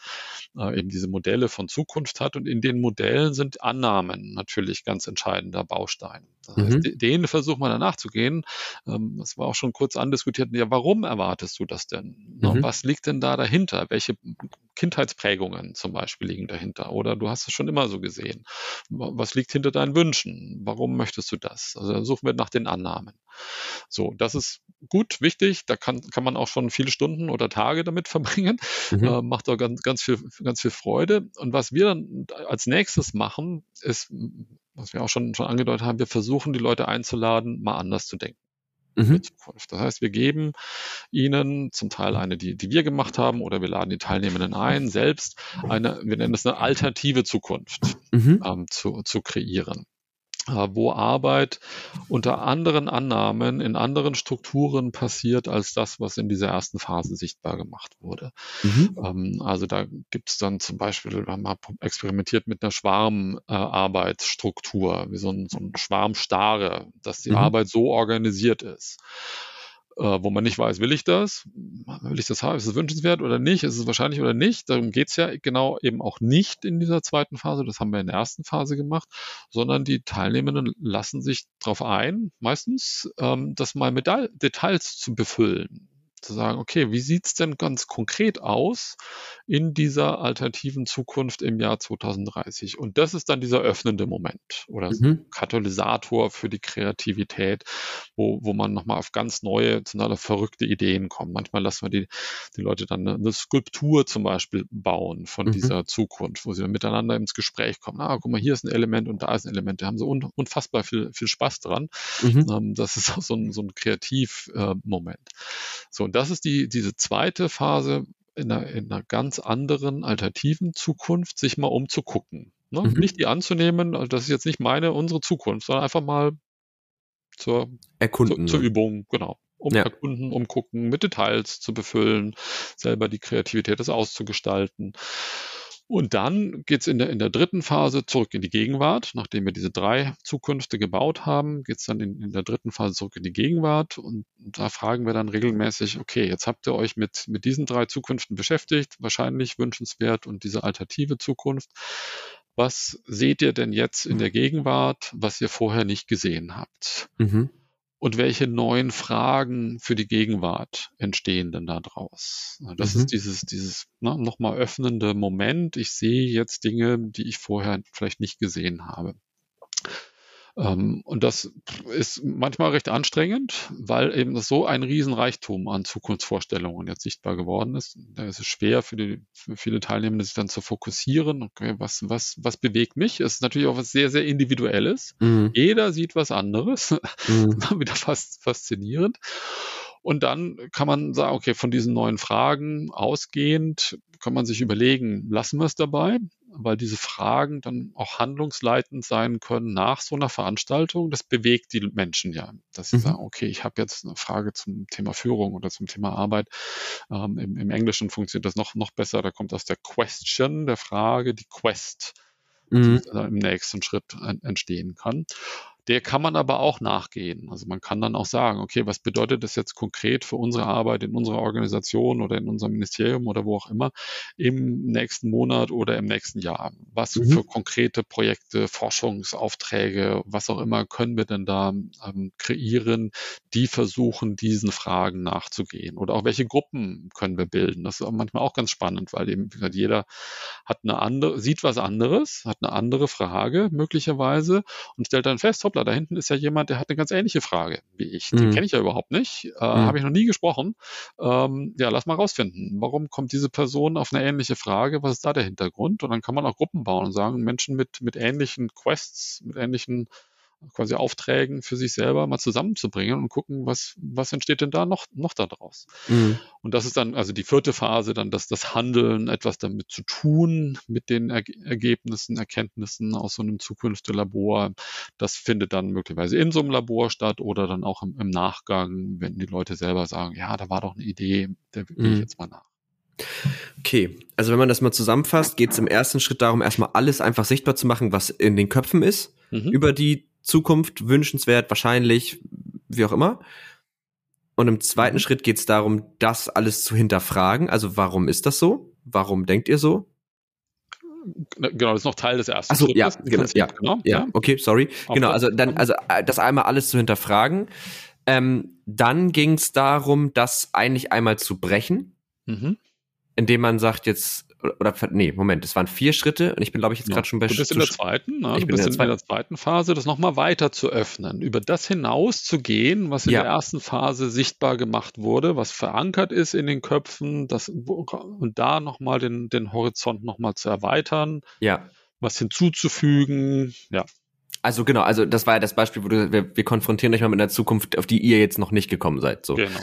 äh, eben diese Modelle von Zukunft hat. Und in den Modellen sind Annahmen natürlich ganz entscheidender Baustein. Das heißt, mhm. denen versuchen wir danach zu gehen. Ähm, das war auch schon kurz andiskutiert. Ja, warum erwartest du das denn? Mhm. Was liegt denn da dahinter? Welche Kindheitsprägungen zum Beispiel liegen dahinter? Oder du hast es schon immer so gesehen. Was liegt hinter deinen Wünschen? Warum möchtest du das? Also suchen wir nach den Annahmen. So, das ist gut, wichtig. Da kann, kann man auch schon viele Stunden oder Tage damit verbringen. Mhm. Äh, macht auch ganz, ganz, viel, ganz viel Freude. Und was wir dann als nächstes machen, ist, was wir auch schon, schon angedeutet haben, wir versuchen die Leute einzuladen, mal anders zu denken. Mhm. Das heißt, wir geben ihnen zum Teil eine, die, die wir gemacht haben, oder wir laden die Teilnehmenden ein, selbst eine, wir nennen es eine alternative Zukunft mhm. ähm, zu, zu kreieren. Äh, wo Arbeit unter anderen Annahmen in anderen Strukturen passiert als das, was in dieser ersten Phase sichtbar gemacht wurde. Mhm. Ähm, also da gibt es dann zum Beispiel, wir haben mal experimentiert mit einer Schwarmarbeitsstruktur, wie so ein, so ein Schwarmstare, dass die mhm. Arbeit so organisiert ist wo man nicht weiß, will ich das? Will ich das haben? Ist es wünschenswert oder nicht? Ist es wahrscheinlich oder nicht? Darum geht es ja genau eben auch nicht in dieser zweiten Phase. Das haben wir in der ersten Phase gemacht, sondern die Teilnehmenden lassen sich darauf ein, meistens ähm, das mal mit Details zu befüllen zu sagen, okay, wie sieht's denn ganz konkret aus in dieser alternativen Zukunft im Jahr 2030? Und das ist dann dieser öffnende Moment oder mhm. Katalysator für die Kreativität, wo, wo man nochmal auf ganz neue, total verrückte Ideen kommt. Manchmal lassen wir die, die Leute dann eine, eine Skulptur zum Beispiel bauen von mhm. dieser Zukunft, wo sie miteinander ins Gespräch kommen. Ah, guck mal, hier ist ein Element und da ist ein Element. Da haben sie un, unfassbar viel, viel Spaß dran. Mhm. Ähm, das ist auch so ein, so ein Kreativmoment. Äh, so, und das ist die, diese zweite Phase in einer, in einer ganz anderen, alternativen Zukunft, sich mal umzugucken. Ne? Mhm. Nicht die anzunehmen, also das ist jetzt nicht meine, unsere Zukunft, sondern einfach mal zur, Erkunden, zur, zur Übung, genau. Um ja. erkunden, umgucken, mit Details zu befüllen, selber die Kreativität das auszugestalten. Und dann geht's in der, in der dritten Phase zurück in die Gegenwart. Nachdem wir diese drei Zukünfte gebaut haben, geht's dann in, in der dritten Phase zurück in die Gegenwart. Und da fragen wir dann regelmäßig, okay, jetzt habt ihr euch mit, mit diesen drei Zukünften beschäftigt, wahrscheinlich wünschenswert und diese alternative Zukunft. Was seht ihr denn jetzt in der Gegenwart, was ihr vorher nicht gesehen habt? Mhm und welche neuen Fragen für die Gegenwart entstehen denn da draus? Das mhm. ist dieses, dieses ne, nochmal öffnende Moment. Ich sehe jetzt Dinge, die ich vorher vielleicht nicht gesehen habe. Ähm, und das ist manchmal recht anstrengend, weil eben so ein Riesenreichtum an Zukunftsvorstellungen jetzt sichtbar geworden ist. Da ist es schwer für, die, für viele Teilnehmende, sich dann zu fokussieren. Okay, was, was, was bewegt mich? Es ist natürlich auch was sehr, sehr Individuelles. Mhm. Jeder sieht was anderes. Mhm. Wieder fast faszinierend. Und dann kann man sagen, okay, von diesen neuen Fragen ausgehend kann man sich überlegen, lassen wir es dabei, weil diese Fragen dann auch handlungsleitend sein können nach so einer Veranstaltung. Das bewegt die Menschen ja, dass sie mhm. sagen, okay, ich habe jetzt eine Frage zum Thema Führung oder zum Thema Arbeit. Ähm, im, im, Englischen funktioniert das noch, noch besser. Da kommt aus der Question, der Frage, die Quest, mhm. die im nächsten Schritt entstehen kann. Der kann man aber auch nachgehen. Also man kann dann auch sagen, okay, was bedeutet das jetzt konkret für unsere Arbeit in unserer Organisation oder in unserem Ministerium oder wo auch immer im nächsten Monat oder im nächsten Jahr? Was mhm. für konkrete Projekte, Forschungsaufträge, was auch immer können wir denn da ähm, kreieren, die versuchen, diesen Fragen nachzugehen? Oder auch welche Gruppen können wir bilden? Das ist manchmal auch ganz spannend, weil eben gesagt, jeder hat eine andere, sieht was anderes, hat eine andere Frage möglicherweise und stellt dann fest, hoppla, da hinten ist ja jemand, der hat eine ganz ähnliche Frage wie ich. Den mhm. kenne ich ja überhaupt nicht, äh, mhm. habe ich noch nie gesprochen. Ähm, ja, lass mal rausfinden, warum kommt diese Person auf eine ähnliche Frage, was ist da der Hintergrund? Und dann kann man auch Gruppen bauen und sagen, Menschen mit, mit ähnlichen Quests, mit ähnlichen quasi Aufträgen für sich selber mal zusammenzubringen und gucken, was, was entsteht denn da noch, noch daraus. Mhm. Und das ist dann also die vierte Phase, dann das, das Handeln, etwas damit zu tun, mit den er Ergebnissen, Erkenntnissen aus so einem zukünftigen Labor. Das findet dann möglicherweise in so einem Labor statt oder dann auch im, im Nachgang, wenn die Leute selber sagen, ja, da war doch eine Idee, der ich mhm. jetzt mal nach. Okay, also wenn man das mal zusammenfasst, geht es im ersten Schritt darum, erstmal alles einfach sichtbar zu machen, was in den Köpfen ist, mhm. über die Zukunft wünschenswert, wahrscheinlich, wie auch immer. Und im zweiten mhm. Schritt geht es darum, das alles zu hinterfragen. Also warum ist das so? Warum denkt ihr so? Genau, das ist noch Teil des ersten Achso, ja, genau, ja, genau, ja, okay, sorry. Okay. Genau, also dann, also äh, das einmal alles zu hinterfragen. Ähm, dann ging es darum, das eigentlich einmal zu brechen, mhm. indem man sagt, jetzt oder nee, Moment, es waren vier Schritte und ich bin, glaube ich, jetzt ja. gerade schon bei Du bist in der zweiten, ne? ich du bin bist in der, in der zweiten Phase, das nochmal weiter zu öffnen, über das hinaus zu gehen, was in ja. der ersten Phase sichtbar gemacht wurde, was verankert ist in den Köpfen, das, und da nochmal den, den Horizont nochmal zu erweitern. Ja. Was hinzuzufügen, ja. Also genau, also das war ja das Beispiel, wo du, wir, wir konfrontieren euch mal mit einer Zukunft, auf die ihr jetzt noch nicht gekommen seid. So. Genau.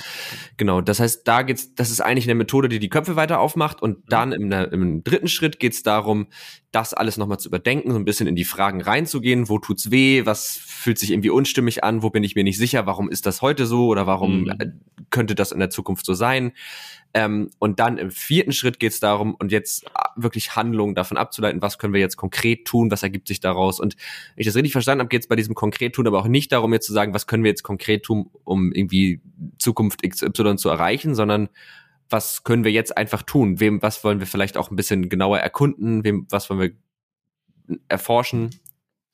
Genau. Das heißt, da geht's, das ist eigentlich eine Methode, die die Köpfe weiter aufmacht und mhm. dann im, im dritten Schritt geht's darum, das alles nochmal zu überdenken, so ein bisschen in die Fragen reinzugehen. Wo tut's weh? Was fühlt sich irgendwie unstimmig an? Wo bin ich mir nicht sicher? Warum ist das heute so? Oder warum mhm. Äh, könnte das in der Zukunft so sein? Ähm, und dann im vierten Schritt geht es darum, und jetzt äh, wirklich Handlungen davon abzuleiten, was können wir jetzt konkret tun, was ergibt sich daraus. Und wenn ich das richtig verstanden habe, geht es bei diesem konkret tun aber auch nicht darum, jetzt zu sagen, was können wir jetzt konkret tun, um irgendwie Zukunft XY zu erreichen, sondern was können wir jetzt einfach tun? Wem, was wollen wir vielleicht auch ein bisschen genauer erkunden? Wem, was wollen wir erforschen?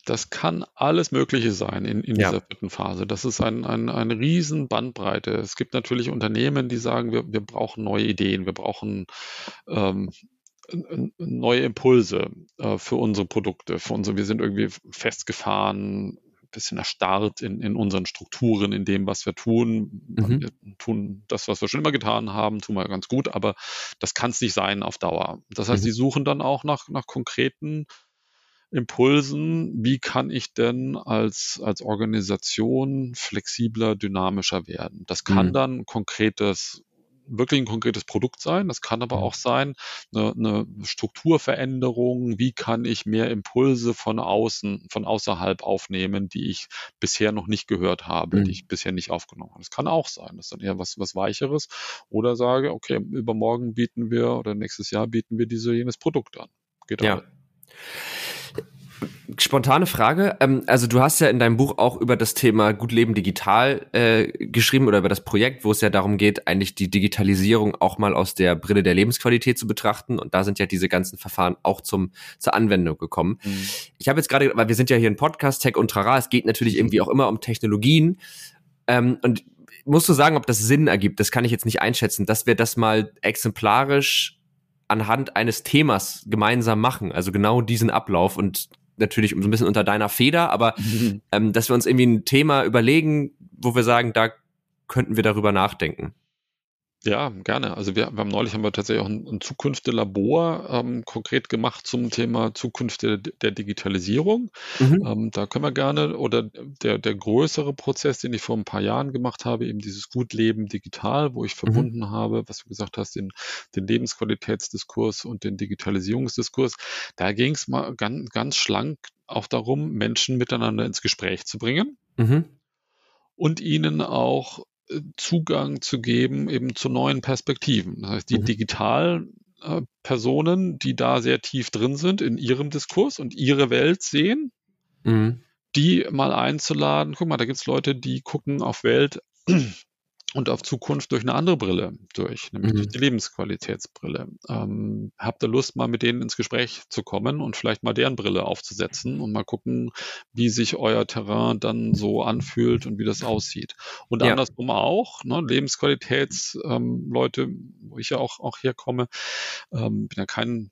Das kann alles Mögliche sein in, in ja. dieser vierten Phase. Das ist ein, ein, eine riesen Bandbreite. Es gibt natürlich Unternehmen, die sagen, wir, wir brauchen neue Ideen, wir brauchen ähm, neue Impulse äh, für unsere Produkte. Für unsere, wir sind irgendwie festgefahren, ein bisschen erstarrt in, in unseren Strukturen, in dem, was wir tun. Mhm. Wir tun das, was wir schon immer getan haben, tun wir ganz gut, aber das kann es nicht sein auf Dauer. Das heißt, mhm. sie suchen dann auch nach, nach konkreten Impulsen, wie kann ich denn als, als Organisation flexibler, dynamischer werden? Das kann mhm. dann konkretes wirklich ein konkretes Produkt sein. Das kann aber mhm. auch sein, eine, eine, Strukturveränderung. Wie kann ich mehr Impulse von außen, von außerhalb aufnehmen, die ich bisher noch nicht gehört habe, mhm. die ich bisher nicht aufgenommen habe. Das kann auch sein. Das ist dann eher was, was Weicheres. Oder sage, okay, übermorgen bieten wir oder nächstes Jahr bieten wir diese jenes Produkt an. Geht ja. Auch. Spontane Frage. Ähm, also du hast ja in deinem Buch auch über das Thema Gut Leben digital äh, geschrieben oder über das Projekt, wo es ja darum geht, eigentlich die Digitalisierung auch mal aus der Brille der Lebensqualität zu betrachten. Und da sind ja diese ganzen Verfahren auch zum zur Anwendung gekommen. Mhm. Ich habe jetzt gerade, weil wir sind ja hier ein Podcast Tech und Trara, es geht natürlich irgendwie auch immer um Technologien. Ähm, und musst du sagen, ob das Sinn ergibt? Das kann ich jetzt nicht einschätzen, dass wir das mal exemplarisch anhand eines Themas gemeinsam machen, also genau diesen Ablauf und natürlich so ein bisschen unter deiner Feder, aber ähm, dass wir uns irgendwie ein Thema überlegen, wo wir sagen, da könnten wir darüber nachdenken. Ja, gerne. Also wir, wir haben neulich haben wir tatsächlich auch ein, ein Zukunftslabor ähm, konkret gemacht zum Thema Zukunft der, der Digitalisierung. Mhm. Ähm, da können wir gerne, oder der, der größere Prozess, den ich vor ein paar Jahren gemacht habe, eben dieses Gutleben digital, wo ich mhm. verbunden mhm. habe, was du gesagt hast, den, den Lebensqualitätsdiskurs und den Digitalisierungsdiskurs. Da ging es mal ganz, ganz schlank auch darum, Menschen miteinander ins Gespräch zu bringen. Mhm und ihnen auch Zugang zu geben eben zu neuen Perspektiven. Das heißt, die mhm. digitalen äh, Personen, die da sehr tief drin sind in ihrem Diskurs und ihre Welt sehen, mhm. die mal einzuladen. Guck mal, da gibt es Leute, die gucken auf Welt und auf Zukunft durch eine andere Brille durch, nämlich mhm. durch die Lebensqualitätsbrille. Ähm, habt ihr Lust, mal mit denen ins Gespräch zu kommen und vielleicht mal deren Brille aufzusetzen und mal gucken, wie sich euer Terrain dann so anfühlt und wie das aussieht. Und ja. andersrum auch, ne, Lebensqualitätsleute, ähm, wo ich ja auch, auch herkomme, ähm, bin ja kein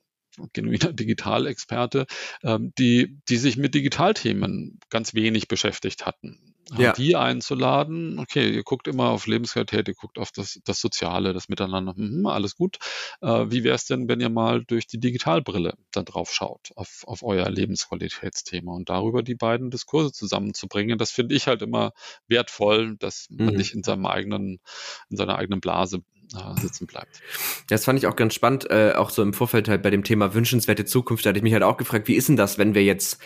genuiner Digitalexperte, ähm, die, die sich mit Digitalthemen ganz wenig beschäftigt hatten ja. die einzuladen. Okay, ihr guckt immer auf Lebensqualität, ihr guckt auf das, das Soziale, das Miteinander. Mhm, alles gut. Äh, wie wäre es denn, wenn ihr mal durch die Digitalbrille dann drauf schaut, auf, auf euer Lebensqualitätsthema und darüber die beiden Diskurse zusammenzubringen? Das finde ich halt immer wertvoll, dass mhm. man nicht in seinem eigenen, in seiner eigenen Blase äh, sitzen bleibt. Das fand ich auch ganz spannend, äh, auch so im Vorfeld halt bei dem Thema wünschenswerte Zukunft, da hatte ich mich halt auch gefragt, wie ist denn das, wenn wir jetzt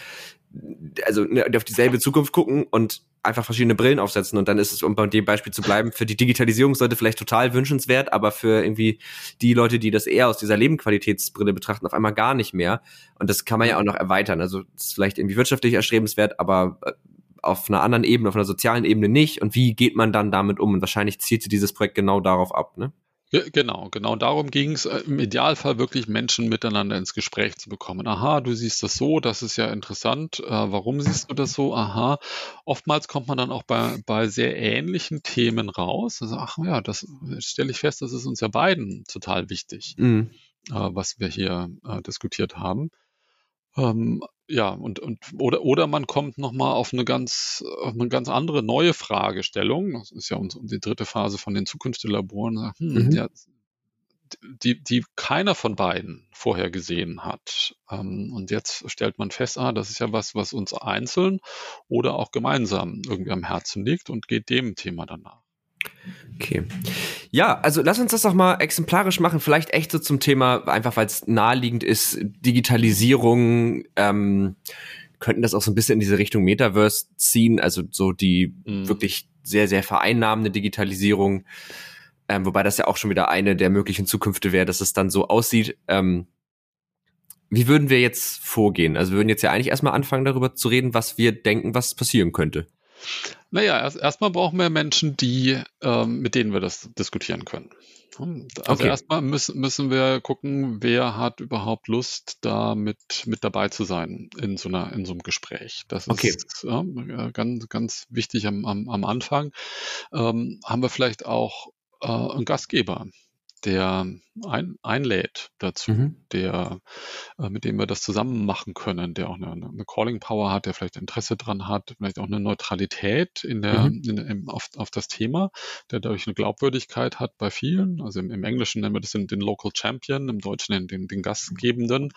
also ne, auf dieselbe Zukunft gucken und einfach verschiedene Brillen aufsetzen und dann ist es, um bei dem Beispiel zu bleiben, für die Digitalisierungsleute vielleicht total wünschenswert, aber für irgendwie die Leute, die das eher aus dieser Lebenqualitätsbrille betrachten, auf einmal gar nicht mehr. Und das kann man ja auch noch erweitern. Also ist vielleicht irgendwie wirtschaftlich erstrebenswert, aber äh, auf einer anderen Ebene, auf einer sozialen Ebene nicht. Und wie geht man dann damit um? Und wahrscheinlich zielte dieses Projekt genau darauf ab, ne? Genau, genau darum ging es, äh, im Idealfall wirklich Menschen miteinander ins Gespräch zu bekommen. Aha, du siehst das so, das ist ja interessant. Äh, warum siehst du das so? Aha. Oftmals kommt man dann auch bei, bei sehr ähnlichen Themen raus. Also, ach ja, das stelle ich fest, das ist uns ja beiden total wichtig, mhm. äh, was wir hier äh, diskutiert haben. Ähm, ja, und, und oder, oder man kommt nochmal auf eine ganz, auf eine ganz andere neue Fragestellung. Das ist ja uns, die dritte Phase von den Zukunftslaboren. Hm, mhm. ja, die, die keiner von beiden vorher gesehen hat. Ähm, und jetzt stellt man fest, ah, das ist ja was, was uns einzeln oder auch gemeinsam irgendwie am Herzen liegt und geht dem Thema danach. Okay. Ja, also lass uns das doch mal exemplarisch machen. Vielleicht echt so zum Thema, einfach weil es naheliegend ist, Digitalisierung. Ähm, könnten das auch so ein bisschen in diese Richtung Metaverse ziehen, also so die mhm. wirklich sehr, sehr vereinnahmende Digitalisierung. Ähm, wobei das ja auch schon wieder eine der möglichen Zukünfte wäre, dass es dann so aussieht. Ähm, wie würden wir jetzt vorgehen? Also wir würden jetzt ja eigentlich erstmal anfangen, darüber zu reden, was wir denken, was passieren könnte. Naja, erst, erstmal brauchen wir Menschen, die, ähm, mit denen wir das diskutieren können. Also okay. erstmal müssen, müssen wir gucken, wer hat überhaupt Lust, da mit, mit dabei zu sein in so, einer, in so einem Gespräch. Das okay. ist ja, ganz, ganz wichtig am, am, am Anfang. Ähm, haben wir vielleicht auch äh, einen Gastgeber, der ein, einlädt dazu, mhm. der, äh, mit dem wir das zusammen machen können, der auch eine, eine, Calling Power hat, der vielleicht Interesse dran hat, vielleicht auch eine Neutralität in der, mhm. in, in, auf, auf das Thema, der dadurch eine Glaubwürdigkeit hat bei vielen. Also im, im Englischen nennen wir das den, den Local Champion, im Deutschen den, den Gastgebenden,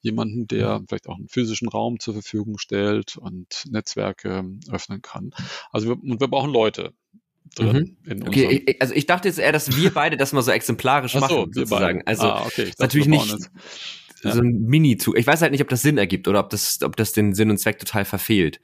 jemanden, der vielleicht auch einen physischen Raum zur Verfügung stellt und Netzwerke öffnen kann. Also wir, und wir brauchen Leute, drin. Mhm. okay, also ich dachte jetzt eher, dass wir beide das mal so exemplarisch so, machen, sozusagen. Also ah, okay. natürlich nicht ja. so ein Mini-Zug. Ich weiß halt nicht, ob das Sinn ergibt oder ob das, ob das den Sinn und Zweck total verfehlt.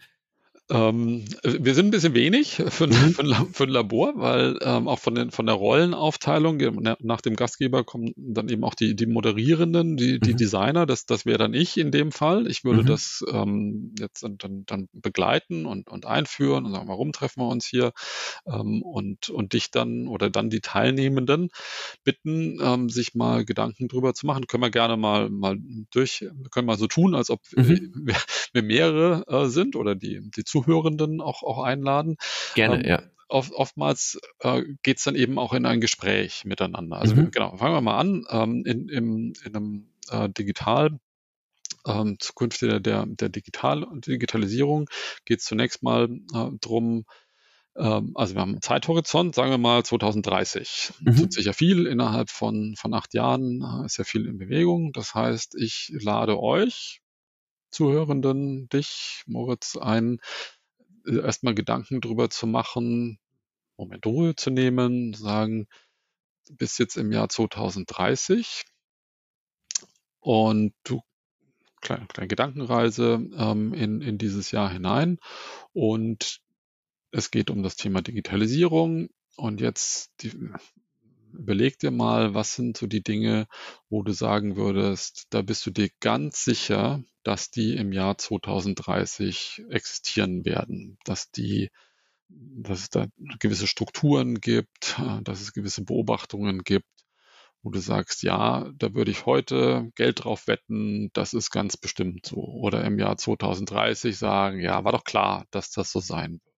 Ähm, wir sind ein bisschen wenig für, mhm. für, für ein Labor, weil ähm, auch von, den, von der Rollenaufteilung nach dem Gastgeber kommen dann eben auch die, die Moderierenden, die, die mhm. Designer, das, das wäre dann ich in dem Fall. Ich würde mhm. das ähm, jetzt dann, dann begleiten und, und einführen und sagen, warum treffen wir uns hier ähm, und, und dich dann oder dann die Teilnehmenden bitten, ähm, sich mal Gedanken drüber zu machen. Können wir gerne mal, mal durch, können wir so tun, als ob mhm. wir, wir mehrere äh, sind oder die, die Zuhörenden auch, auch einladen. Gerne, ähm, ja. Oft, oftmals äh, geht es dann eben auch in ein Gespräch miteinander. Also mhm. genau, fangen wir mal an. Ähm, in, in, in einem äh, Digital ähm, Zukunft der, der, der Digital Digitalisierung geht es zunächst mal äh, drum, ähm, also wir haben einen Zeithorizont, sagen wir mal 2030. Mhm. Tut sich ja viel innerhalb von, von acht Jahren, äh, ist ja viel in Bewegung. Das heißt, ich lade euch Zuhörenden, dich, Moritz, ein, äh, erstmal Gedanken drüber zu machen, Moment Ruhe zu nehmen, sagen, bis jetzt im Jahr 2030 und du kleine, kleine Gedankenreise ähm, in, in dieses Jahr hinein und es geht um das Thema Digitalisierung und jetzt die, überleg dir mal, was sind so die Dinge, wo du sagen würdest, da bist du dir ganz sicher, dass die im Jahr 2030 existieren werden, dass die dass es da gewisse Strukturen gibt, dass es gewisse Beobachtungen gibt, wo du sagst, ja, da würde ich heute Geld drauf wetten, das ist ganz bestimmt so. Oder im Jahr 2030 sagen, ja, war doch klar, dass das so sein wird.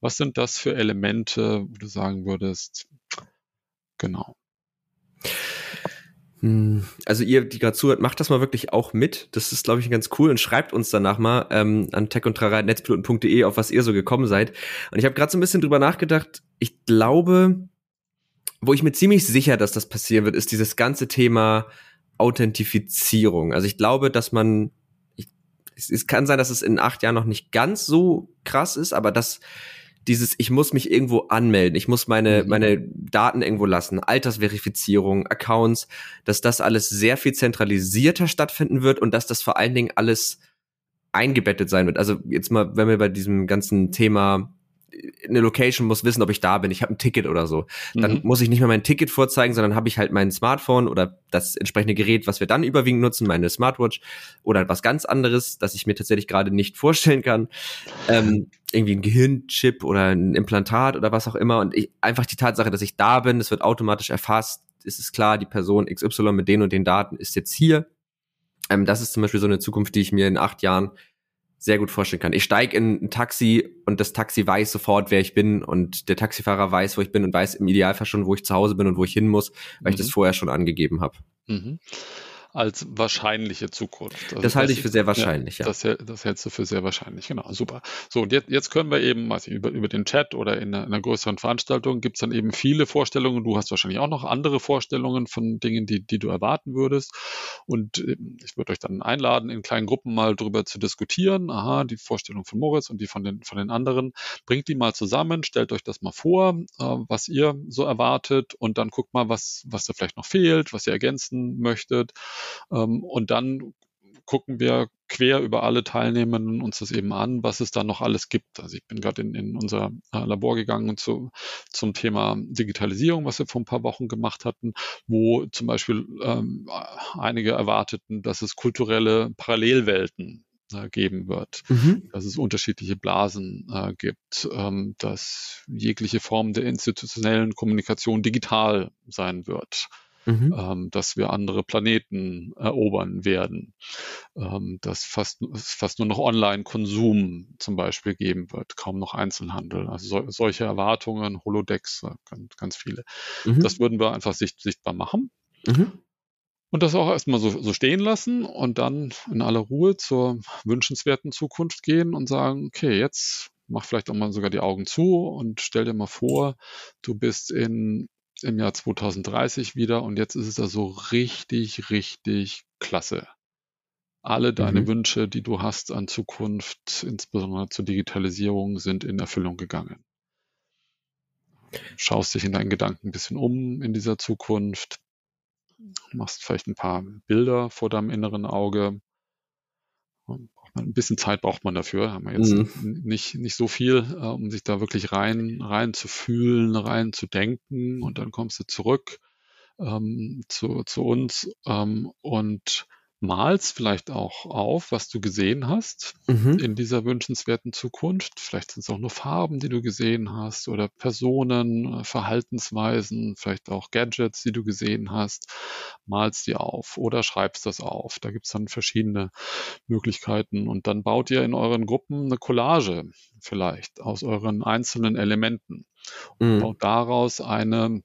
Was sind das für Elemente, wo du sagen würdest, Genau. Hm, also ihr, die gerade zuhört, macht das mal wirklich auch mit. Das ist, glaube ich, ganz cool und schreibt uns danach mal ähm, an tech und netzpiloten.de, auf was ihr so gekommen seid. Und ich habe gerade so ein bisschen drüber nachgedacht. Ich glaube, wo ich mir ziemlich sicher, dass das passieren wird, ist dieses ganze Thema Authentifizierung. Also ich glaube, dass man, ich, es, es kann sein, dass es in acht Jahren noch nicht ganz so krass ist, aber dass dieses, ich muss mich irgendwo anmelden, ich muss meine, mhm. meine Daten irgendwo lassen, Altersverifizierung, Accounts, dass das alles sehr viel zentralisierter stattfinden wird und dass das vor allen Dingen alles eingebettet sein wird. Also jetzt mal, wenn wir bei diesem ganzen Thema eine Location muss wissen, ob ich da bin. Ich habe ein Ticket oder so. Dann mhm. muss ich nicht mehr mein Ticket vorzeigen, sondern habe ich halt mein Smartphone oder das entsprechende Gerät, was wir dann überwiegend nutzen, meine Smartwatch oder was ganz anderes, das ich mir tatsächlich gerade nicht vorstellen kann. Ähm, irgendwie ein Gehirnchip oder ein Implantat oder was auch immer. Und ich, einfach die Tatsache, dass ich da bin, es wird automatisch erfasst. Es ist klar, die Person XY mit den und den Daten ist jetzt hier. Ähm, das ist zum Beispiel so eine Zukunft, die ich mir in acht Jahren sehr gut vorstellen kann. Ich steige in ein Taxi und das Taxi weiß sofort, wer ich bin und der Taxifahrer weiß, wo ich bin und weiß im Idealfall schon, wo ich zu Hause bin und wo ich hin muss, weil mhm. ich das mhm. vorher schon angegeben habe. Mhm als wahrscheinliche Zukunft. Also das halte ich für sehr wahrscheinlich, ja. Das, das hältst du für sehr wahrscheinlich, genau, super. So, und jetzt, jetzt können wir eben, weiß ich, über, über den Chat oder in einer, in einer größeren Veranstaltung gibt es dann eben viele Vorstellungen. Du hast wahrscheinlich auch noch andere Vorstellungen von Dingen, die, die du erwarten würdest. Und ähm, ich würde euch dann einladen, in kleinen Gruppen mal drüber zu diskutieren. Aha, die Vorstellung von Moritz und die von den, von den anderen. Bringt die mal zusammen, stellt euch das mal vor, äh, was ihr so erwartet und dann guckt mal, was, was da vielleicht noch fehlt, was ihr ergänzen möchtet. Ähm, und dann gucken wir quer über alle Teilnehmenden uns das eben an, was es da noch alles gibt. Also ich bin gerade in, in unser äh, Labor gegangen zu, zum Thema Digitalisierung, was wir vor ein paar Wochen gemacht hatten, wo zum Beispiel ähm, einige erwarteten, dass es kulturelle Parallelwelten äh, geben wird, mhm. dass es unterschiedliche Blasen äh, gibt, ähm, dass jegliche Form der institutionellen Kommunikation digital sein wird. Mhm. Ähm, dass wir andere Planeten erobern werden, ähm, dass fast, fast nur noch Online-Konsum zum Beispiel geben wird, kaum noch Einzelhandel. Also so, solche Erwartungen, Holodecks, äh, ganz, ganz viele. Mhm. Das würden wir einfach sicht, sichtbar machen. Mhm. Und das auch erstmal so, so stehen lassen und dann in aller Ruhe zur wünschenswerten Zukunft gehen und sagen, okay, jetzt mach vielleicht auch mal sogar die Augen zu und stell dir mal vor, du bist in im Jahr 2030 wieder und jetzt ist es da so richtig, richtig klasse. Alle deine mhm. Wünsche, die du hast an Zukunft, insbesondere zur Digitalisierung, sind in Erfüllung gegangen. Schaust dich in deinen Gedanken ein bisschen um in dieser Zukunft, machst vielleicht ein paar Bilder vor deinem inneren Auge, ein bisschen Zeit braucht man dafür. Haben wir jetzt mhm. nicht, nicht so viel, äh, um sich da wirklich rein, rein zu fühlen, rein zu denken. Und dann kommst du zurück ähm, zu, zu uns ähm, und malst vielleicht auch auf, was du gesehen hast mhm. in dieser wünschenswerten Zukunft. Vielleicht sind es auch nur Farben, die du gesehen hast oder Personen, äh, Verhaltensweisen, vielleicht auch Gadgets, die du gesehen hast. Malst die auf oder schreibst das auf. Da gibt es dann verschiedene Möglichkeiten und dann baut ihr in euren Gruppen eine Collage vielleicht aus euren einzelnen Elementen und mhm. baut daraus eine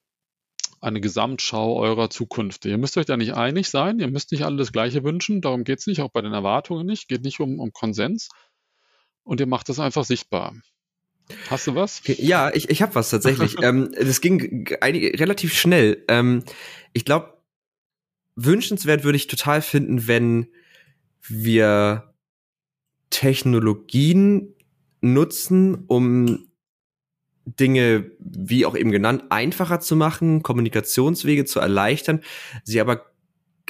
eine Gesamtschau eurer Zukunft. Ihr müsst euch da nicht einig sein, ihr müsst nicht alle das Gleiche wünschen, darum geht es nicht, auch bei den Erwartungen nicht, geht nicht um, um Konsens. Und ihr macht das einfach sichtbar. Hast du was? Ja, ich, ich habe was tatsächlich. ähm, das ging einige, relativ schnell. Ähm, ich glaube, wünschenswert würde ich total finden, wenn wir Technologien nutzen, um Dinge, wie auch eben genannt, einfacher zu machen, Kommunikationswege zu erleichtern, sie aber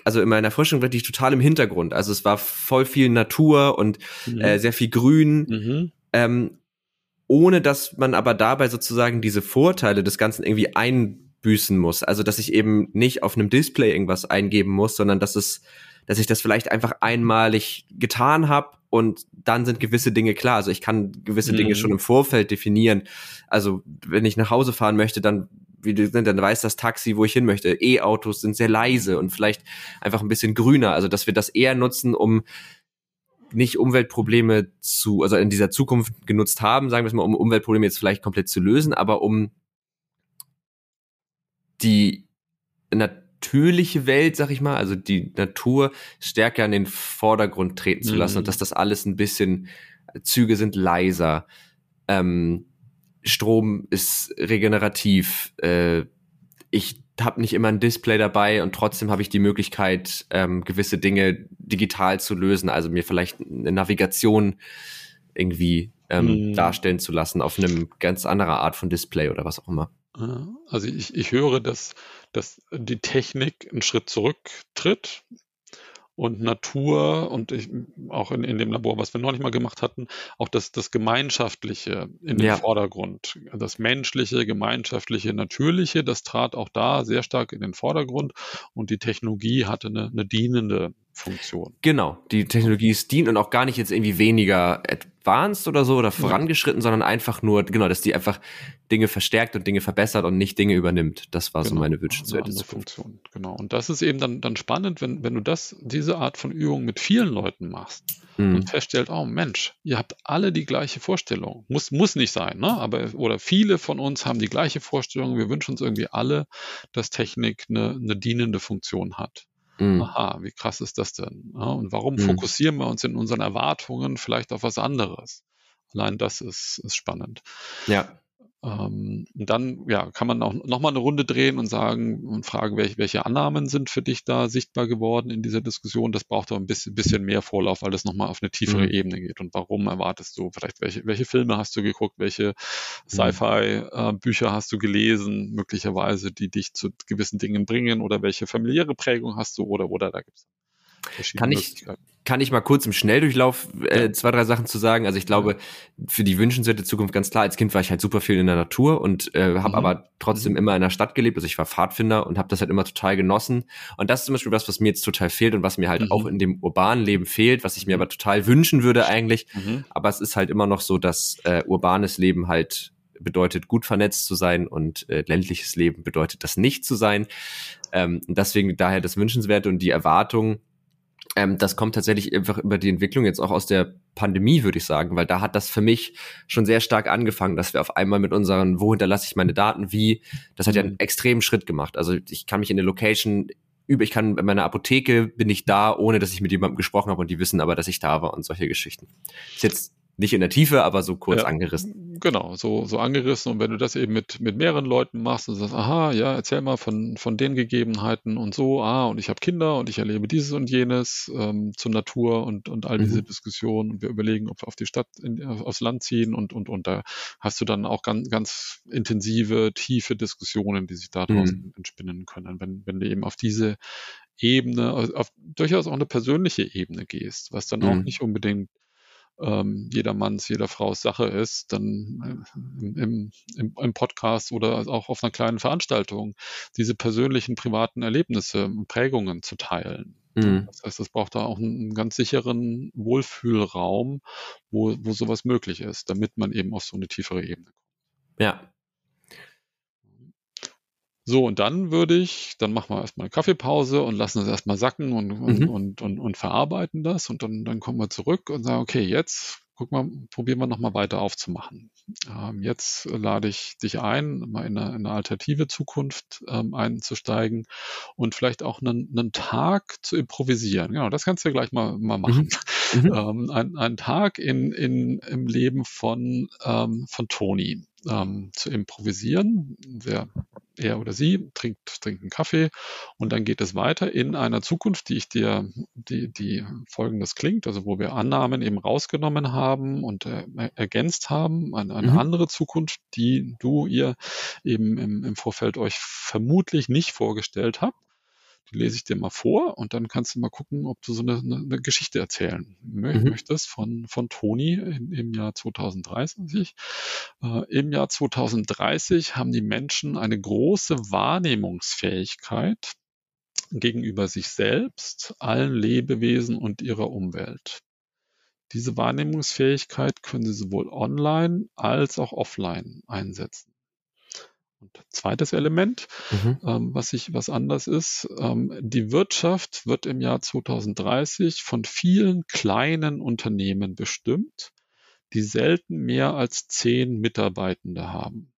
also in meiner Forschung wirklich total im Hintergrund. Also es war voll viel Natur und mhm. äh, sehr viel Grün, mhm. ähm, ohne dass man aber dabei sozusagen diese Vorteile des Ganzen irgendwie einbüßen muss. Also dass ich eben nicht auf einem Display irgendwas eingeben muss, sondern dass es, dass ich das vielleicht einfach einmalig getan habe und dann sind gewisse Dinge klar. Also ich kann gewisse mhm. Dinge schon im Vorfeld definieren. Also wenn ich nach Hause fahren möchte, dann wie du sind, dann weiß das Taxi, wo ich hin möchte. E-Autos sind sehr leise und vielleicht einfach ein bisschen grüner. Also dass wir das eher nutzen, um nicht Umweltprobleme zu, also in dieser Zukunft genutzt haben, sagen wir es mal, um Umweltprobleme jetzt vielleicht komplett zu lösen, aber um die natürliche Welt, sag ich mal, also die Natur stärker in den Vordergrund treten zu lassen mhm. und dass das alles ein bisschen, Züge sind leiser, ähm, Strom ist regenerativ, äh, ich habe nicht immer ein Display dabei und trotzdem habe ich die Möglichkeit, ähm, gewisse Dinge digital zu lösen, also mir vielleicht eine Navigation irgendwie ähm, mhm. darstellen zu lassen auf einem ganz anderer Art von Display oder was auch immer. Also ich, ich höre, dass dass die Technik einen Schritt zurücktritt und Natur und ich, auch in, in dem Labor, was wir noch nicht mal gemacht hatten, auch das, das Gemeinschaftliche in den ja. Vordergrund. Das Menschliche, Gemeinschaftliche, Natürliche, das trat auch da sehr stark in den Vordergrund und die Technologie hatte eine, eine dienende Funktion. Genau, die Technologie ist dient und auch gar nicht jetzt irgendwie weniger advanced oder so oder vorangeschritten, ja. sondern einfach nur, genau, dass die einfach Dinge verstärkt und Dinge verbessert und nicht Dinge übernimmt. Das war genau. so meine wünschenswerte Funktion. Genau. Und das ist eben dann, dann spannend, wenn, wenn du das, diese Art von Übung mit vielen Leuten machst mhm. und feststellst, oh Mensch, ihr habt alle die gleiche Vorstellung. Muss, muss nicht sein, ne? Aber, oder viele von uns haben die gleiche Vorstellung. Wir wünschen uns irgendwie alle, dass Technik eine, eine dienende Funktion hat. Mhm. Aha, wie krass ist das denn? Ja, und warum mhm. fokussieren wir uns in unseren Erwartungen vielleicht auf was anderes? Allein das ist, ist spannend. Ja. Ähm, dann ja, kann man auch nochmal eine Runde drehen und sagen und fragen, welche, welche Annahmen sind für dich da sichtbar geworden in dieser Diskussion. Das braucht aber ein bisschen, bisschen mehr Vorlauf, weil das nochmal auf eine tiefere mhm. Ebene geht. Und warum erwartest du vielleicht, welche, welche Filme hast du geguckt, welche mhm. Sci-Fi-Bücher äh, hast du gelesen, möglicherweise, die dich zu gewissen Dingen bringen oder welche familiäre Prägung hast du oder oder da gibt es Kann ich, kann ich mal kurz im Schnelldurchlauf äh, zwei, drei Sachen zu sagen. Also ich glaube, für die wünschenswerte Zukunft ganz klar, als Kind war ich halt super viel in der Natur und äh, habe mhm. aber trotzdem mhm. immer in der Stadt gelebt. Also ich war Pfadfinder und habe das halt immer total genossen. Und das ist zum Beispiel was, was mir jetzt total fehlt und was mir halt mhm. auch in dem urbanen Leben fehlt, was ich mir mhm. aber total wünschen würde eigentlich. Mhm. Aber es ist halt immer noch so, dass äh, urbanes Leben halt bedeutet, gut vernetzt zu sein und äh, ländliches Leben bedeutet, das nicht zu sein. Ähm, deswegen daher das Wünschenswerte und die Erwartung, ähm, das kommt tatsächlich einfach über die Entwicklung jetzt auch aus der Pandemie, würde ich sagen, weil da hat das für mich schon sehr stark angefangen, dass wir auf einmal mit unseren, wo hinterlasse ich meine Daten, wie, das hat ja einen mhm. extremen Schritt gemacht. Also ich kann mich in der Location über, ich kann in meiner Apotheke bin ich da, ohne dass ich mit jemandem gesprochen habe und die wissen aber, dass ich da war und solche Geschichten. Ist jetzt nicht in der Tiefe, aber so kurz ja, angerissen. Genau, so, so angerissen. Und wenn du das eben mit, mit mehreren Leuten machst und sagst, aha, ja, erzähl mal von, von den Gegebenheiten und so, ah, und ich habe Kinder und ich erlebe dieses und jenes ähm, zur Natur und, und all diese mhm. Diskussionen und wir überlegen, ob wir auf die Stadt, in, aufs Land ziehen und, und, und da hast du dann auch ganz, ganz intensive, tiefe Diskussionen, die sich daraus mhm. entspinnen können. Wenn, wenn du eben auf diese Ebene, auf durchaus auch eine persönliche Ebene gehst, was dann mhm. auch nicht unbedingt ähm, jedermanns, jeder Frau's Sache ist, dann äh, im, im, im, Podcast oder auch auf einer kleinen Veranstaltung diese persönlichen, privaten Erlebnisse und Prägungen zu teilen. Mhm. Das heißt, es braucht da auch einen ganz sicheren Wohlfühlraum, wo, wo sowas möglich ist, damit man eben auf so eine tiefere Ebene kommt. Ja, so, und dann würde ich, dann machen wir erstmal eine Kaffeepause und lassen es erstmal sacken und, und, mhm. und, und, und, verarbeiten das. Und dann, dann kommen wir zurück und sagen, okay, jetzt guck mal, probieren wir nochmal weiter aufzumachen. Ähm, jetzt lade ich dich ein, mal in eine, in eine alternative Zukunft ähm, einzusteigen und vielleicht auch einen, einen, Tag zu improvisieren. Genau, das kannst du ja gleich mal, mal machen. Mhm. mhm. Ähm, ein, ein Tag in, in, im Leben von, ähm, von Toni ähm, zu improvisieren. Sehr er oder sie trinkt, trinkt einen Kaffee und dann geht es weiter in einer Zukunft, die ich dir, die, die folgendes klingt, also wo wir Annahmen eben rausgenommen haben und äh, ergänzt haben, eine, eine mhm. andere Zukunft, die du ihr eben im, im Vorfeld euch vermutlich nicht vorgestellt habt. Die lese ich dir mal vor und dann kannst du mal gucken, ob du so eine, eine, eine Geschichte erzählen mhm. möchtest von, von Toni in, im Jahr 2030. Äh, Im Jahr 2030 haben die Menschen eine große Wahrnehmungsfähigkeit gegenüber sich selbst, allen Lebewesen und ihrer Umwelt. Diese Wahrnehmungsfähigkeit können sie sowohl online als auch offline einsetzen. Und zweites Element, mhm. ähm, was ich, was anders ist, ähm, die Wirtschaft wird im Jahr 2030 von vielen kleinen Unternehmen bestimmt, die selten mehr als zehn Mitarbeitende haben.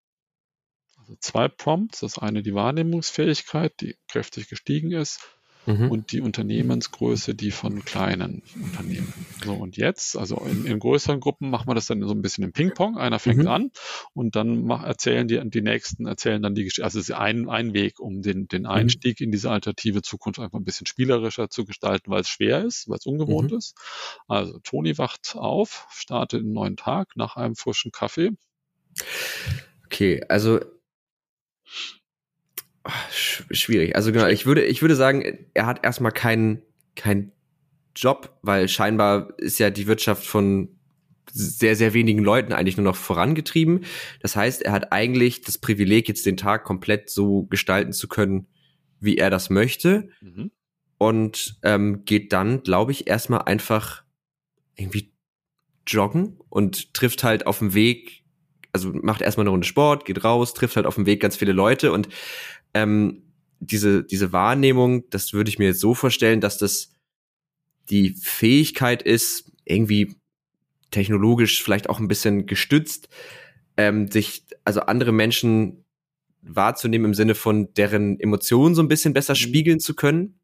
Also zwei Prompts, das eine die Wahrnehmungsfähigkeit, die kräftig gestiegen ist, mhm. und die Unternehmensgröße, die von kleinen Unternehmen. So, und jetzt, also in, in größeren Gruppen machen wir das dann so ein bisschen im Ping-Pong. Einer fängt mhm. an und dann mach, erzählen die, die nächsten, erzählen dann die Geschichte. Also es ist ein, ein Weg, um den, den mhm. Einstieg mhm. in diese alternative Zukunft einfach ein bisschen spielerischer zu gestalten, weil es schwer ist, weil es ungewohnt mhm. ist. Also Toni wacht auf, startet einen neuen Tag nach einem frischen Kaffee. Okay, also schwierig. Also genau, ich würde, ich würde sagen, er hat erstmal keinen keinen Job, weil scheinbar ist ja die Wirtschaft von sehr, sehr wenigen Leuten eigentlich nur noch vorangetrieben. Das heißt, er hat eigentlich das Privileg, jetzt den Tag komplett so gestalten zu können, wie er das möchte. Mhm. Und ähm, geht dann, glaube ich, erstmal einfach irgendwie joggen und trifft halt auf dem Weg, also macht erstmal eine Runde Sport, geht raus, trifft halt auf dem Weg ganz viele Leute und ähm, diese, diese Wahrnehmung, das würde ich mir jetzt so vorstellen, dass das die Fähigkeit ist, irgendwie technologisch vielleicht auch ein bisschen gestützt, ähm, sich, also andere Menschen wahrzunehmen im Sinne von deren Emotionen so ein bisschen besser mhm. spiegeln zu können.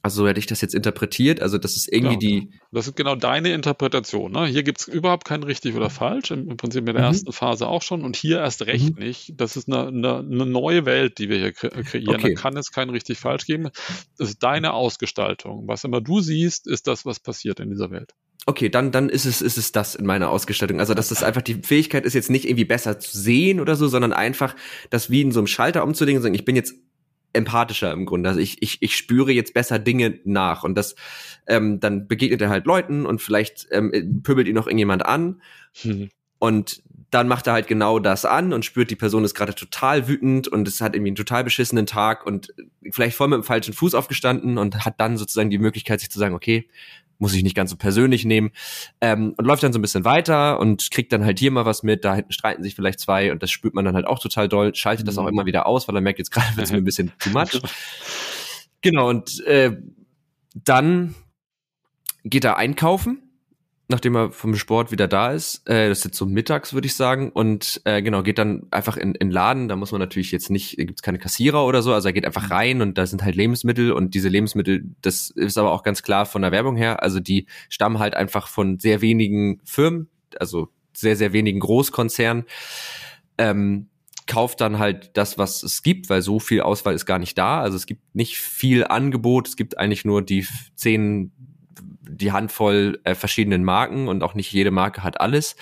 Also so hätte ich das jetzt interpretiert. Also das ist irgendwie genau. die. Das ist genau deine Interpretation. Ne? Hier gibt es überhaupt kein richtig oder falsch. Im, im Prinzip in der mhm. ersten Phase auch schon. Und hier erst recht mhm. nicht. Das ist eine, eine, eine, neue Welt, die wir hier kre kreieren. Okay. Da kann es kein richtig falsch geben. Das ist deine Ausgestaltung. Was immer du siehst, ist das, was passiert in dieser Welt. Okay, dann, dann ist es, ist es das in meiner Ausgestaltung. Also, dass das einfach die Fähigkeit ist, jetzt nicht irgendwie besser zu sehen oder so, sondern einfach, das wie in so einem Schalter umzulegen und sagen, ich bin jetzt empathischer im Grunde. Also ich, ich, ich spüre jetzt besser Dinge nach und das ähm, dann begegnet er halt Leuten und vielleicht ähm, pöbelt ihn noch irgendjemand an mhm. und dann macht er halt genau das an und spürt, die Person ist gerade total wütend und es hat irgendwie einen total beschissenen Tag und vielleicht voll mit dem falschen Fuß aufgestanden und hat dann sozusagen die Möglichkeit, sich zu sagen, okay, muss ich nicht ganz so persönlich nehmen ähm, und läuft dann so ein bisschen weiter und kriegt dann halt hier mal was mit, da hinten streiten sich vielleicht zwei und das spürt man dann halt auch total doll, schaltet das auch mhm. immer wieder aus, weil er merkt, jetzt gerade wird es mir ein bisschen too much. Genau, und äh, dann geht er einkaufen nachdem er vom Sport wieder da ist. Äh, das ist jetzt so mittags, würde ich sagen. Und äh, genau, geht dann einfach in in Laden. Da muss man natürlich jetzt nicht, gibt's keine Kassierer oder so. Also er geht einfach mhm. rein und da sind halt Lebensmittel. Und diese Lebensmittel, das ist aber auch ganz klar von der Werbung her. Also die stammen halt einfach von sehr wenigen Firmen, also sehr, sehr wenigen Großkonzernen. Ähm, kauft dann halt das, was es gibt, weil so viel Auswahl ist gar nicht da. Also es gibt nicht viel Angebot. Es gibt eigentlich nur die zehn die Handvoll äh, verschiedenen Marken und auch nicht jede Marke hat alles.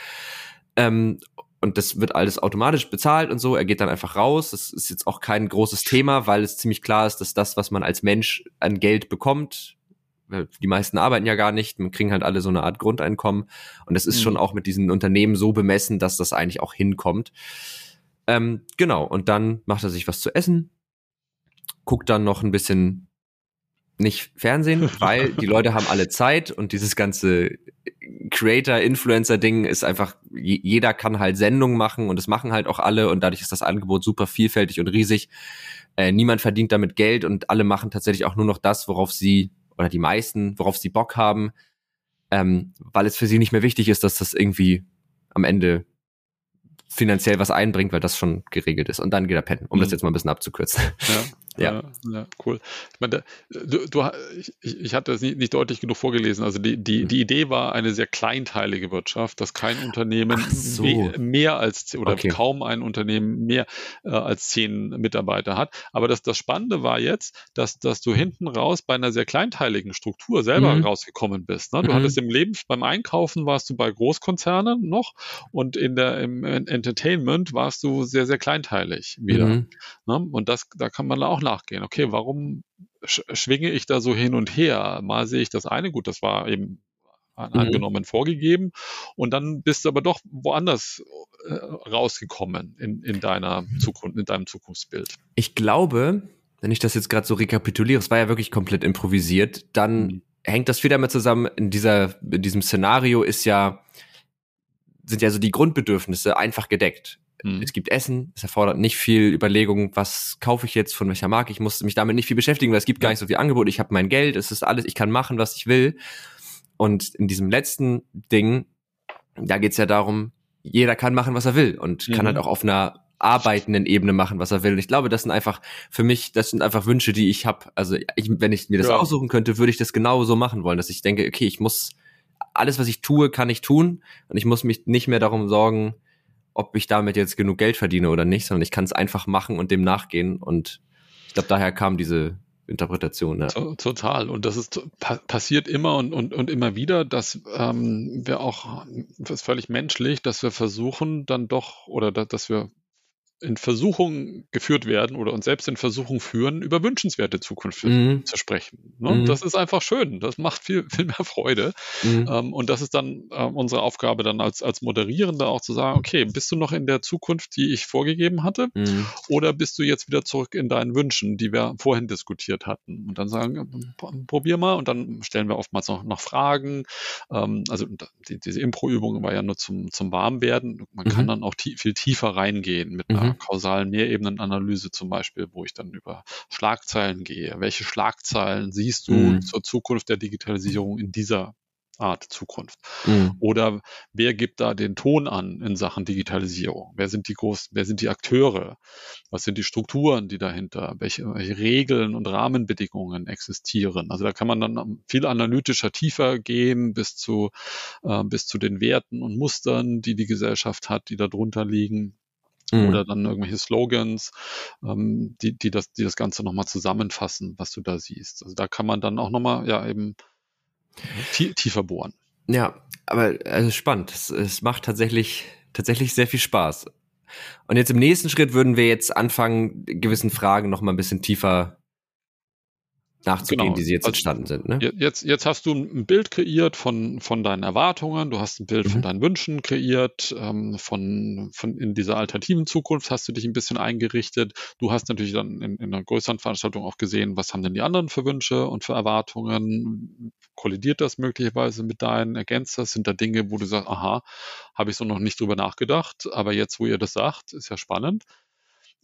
Ähm, und das wird alles automatisch bezahlt und so. Er geht dann einfach raus. Das ist jetzt auch kein großes Thema, weil es ziemlich klar ist, dass das, was man als Mensch an Geld bekommt, die meisten arbeiten ja gar nicht, man kriegen halt alle so eine Art Grundeinkommen. Und das ist mhm. schon auch mit diesen Unternehmen so bemessen, dass das eigentlich auch hinkommt. Ähm, genau, und dann macht er sich was zu essen, guckt dann noch ein bisschen nicht Fernsehen, weil die Leute haben alle Zeit und dieses ganze Creator-Influencer-Ding ist einfach, jeder kann halt Sendungen machen und das machen halt auch alle und dadurch ist das Angebot super vielfältig und riesig. Äh, niemand verdient damit Geld und alle machen tatsächlich auch nur noch das, worauf sie, oder die meisten, worauf sie Bock haben, ähm, weil es für sie nicht mehr wichtig ist, dass das irgendwie am Ende finanziell was einbringt, weil das schon geregelt ist. Und dann geht er pennen, um mhm. das jetzt mal ein bisschen abzukürzen. Ja. Ja. ja, cool. Ich meine, du, du ich, ich hatte das nicht, nicht, deutlich genug vorgelesen. Also die, die, hm. die Idee war eine sehr kleinteilige Wirtschaft, dass kein Unternehmen so. mehr, mehr, als oder okay. kaum ein Unternehmen mehr äh, als zehn Mitarbeiter hat. Aber das, das Spannende war jetzt, dass, dass du hinten raus bei einer sehr kleinteiligen Struktur selber mhm. rausgekommen bist. Ne? Du mhm. hattest im Leben beim Einkaufen warst du bei Großkonzernen noch und in der im Entertainment warst du sehr, sehr kleinteilig wieder. Mhm. Ne? Und das, da kann man auch nachgehen. Okay, warum schwinge ich da so hin und her? Mal sehe ich das eine, gut, das war eben mhm. angenommen vorgegeben und dann bist du aber doch woanders äh, rausgekommen in, in deiner Zukunft, in deinem Zukunftsbild. Ich glaube, wenn ich das jetzt gerade so rekapituliere, es war ja wirklich komplett improvisiert, dann mhm. hängt das viel damit zusammen, in dieser, in diesem Szenario ist ja, sind ja so die Grundbedürfnisse einfach gedeckt. Mhm. Es gibt Essen, es erfordert nicht viel Überlegung, was kaufe ich jetzt, von welcher Marke. Ich muss mich damit nicht viel beschäftigen, weil es gibt gar nicht so viel Angebot. Ich habe mein Geld, es ist alles, ich kann machen, was ich will. Und in diesem letzten Ding, da geht's ja darum, jeder kann machen, was er will und mhm. kann halt auch auf einer arbeitenden Ebene machen, was er will. Und ich glaube, das sind einfach für mich, das sind einfach Wünsche, die ich habe. Also ich, wenn ich mir das ja. aussuchen könnte, würde ich das genau so machen wollen, dass ich denke, okay, ich muss alles, was ich tue, kann ich tun und ich muss mich nicht mehr darum sorgen, ob ich damit jetzt genug Geld verdiene oder nicht, sondern ich kann es einfach machen und dem nachgehen. Und ich glaube, daher kam diese Interpretation. Ja. Total. Und das ist passiert immer und, und, und immer wieder, dass ähm, wir auch, das ist völlig menschlich, dass wir versuchen dann doch oder da, dass wir in Versuchung geführt werden oder uns selbst in Versuchung führen, über wünschenswerte Zukunft mhm. zu sprechen. Ne? Mhm. Das ist einfach schön. Das macht viel, viel mehr Freude. Mhm. Ähm, und das ist dann äh, unsere Aufgabe dann als, als Moderierende auch zu sagen, okay, bist du noch in der Zukunft, die ich vorgegeben hatte? Mhm. Oder bist du jetzt wieder zurück in deinen Wünschen, die wir vorhin diskutiert hatten? Und dann sagen, probier mal. Und dann stellen wir oftmals noch, noch Fragen. Ähm, also die, diese Impro-Übung war ja nur zum, zum Warmwerden. Man kann mhm. dann auch tie viel tiefer reingehen mit einer mhm. kausalen Mehrebenenanalyse zum Beispiel, wo ich dann über Schlagzeilen gehe. Welche Schlagzeilen siehst du mhm. zur Zukunft der Digitalisierung in dieser Art Zukunft? Mhm. Oder wer gibt da den Ton an in Sachen Digitalisierung? Wer sind die großen, wer sind die Akteure? Was sind die Strukturen, die dahinter? Welche, welche Regeln und Rahmenbedingungen existieren? Also da kann man dann viel analytischer tiefer gehen bis zu, äh, bis zu den Werten und Mustern, die die Gesellschaft hat, die darunter liegen mhm. oder dann irgendwelche Slogans, ähm, die, die, das, die das Ganze nochmal zusammenfassen, was du da siehst. Also da kann man dann auch nochmal ja eben tiefer bohren. Ja, aber also spannend. Es, es macht tatsächlich, tatsächlich sehr viel Spaß. Und jetzt im nächsten Schritt würden wir jetzt anfangen, gewissen Fragen noch mal ein bisschen tiefer nachzugehen, genau. die sie jetzt also entstanden sind. Ne? Jetzt, jetzt hast du ein Bild kreiert von, von deinen Erwartungen, du hast ein Bild mhm. von deinen Wünschen kreiert, ähm, von, von in dieser alternativen Zukunft hast du dich ein bisschen eingerichtet. Du hast natürlich dann in, in einer größeren Veranstaltung auch gesehen, was haben denn die anderen für Wünsche und für Erwartungen? Kollidiert das möglicherweise mit deinen? Ergänzt das? Sind da Dinge, wo du sagst, aha, habe ich so noch nicht drüber nachgedacht, aber jetzt, wo ihr das sagt, ist ja spannend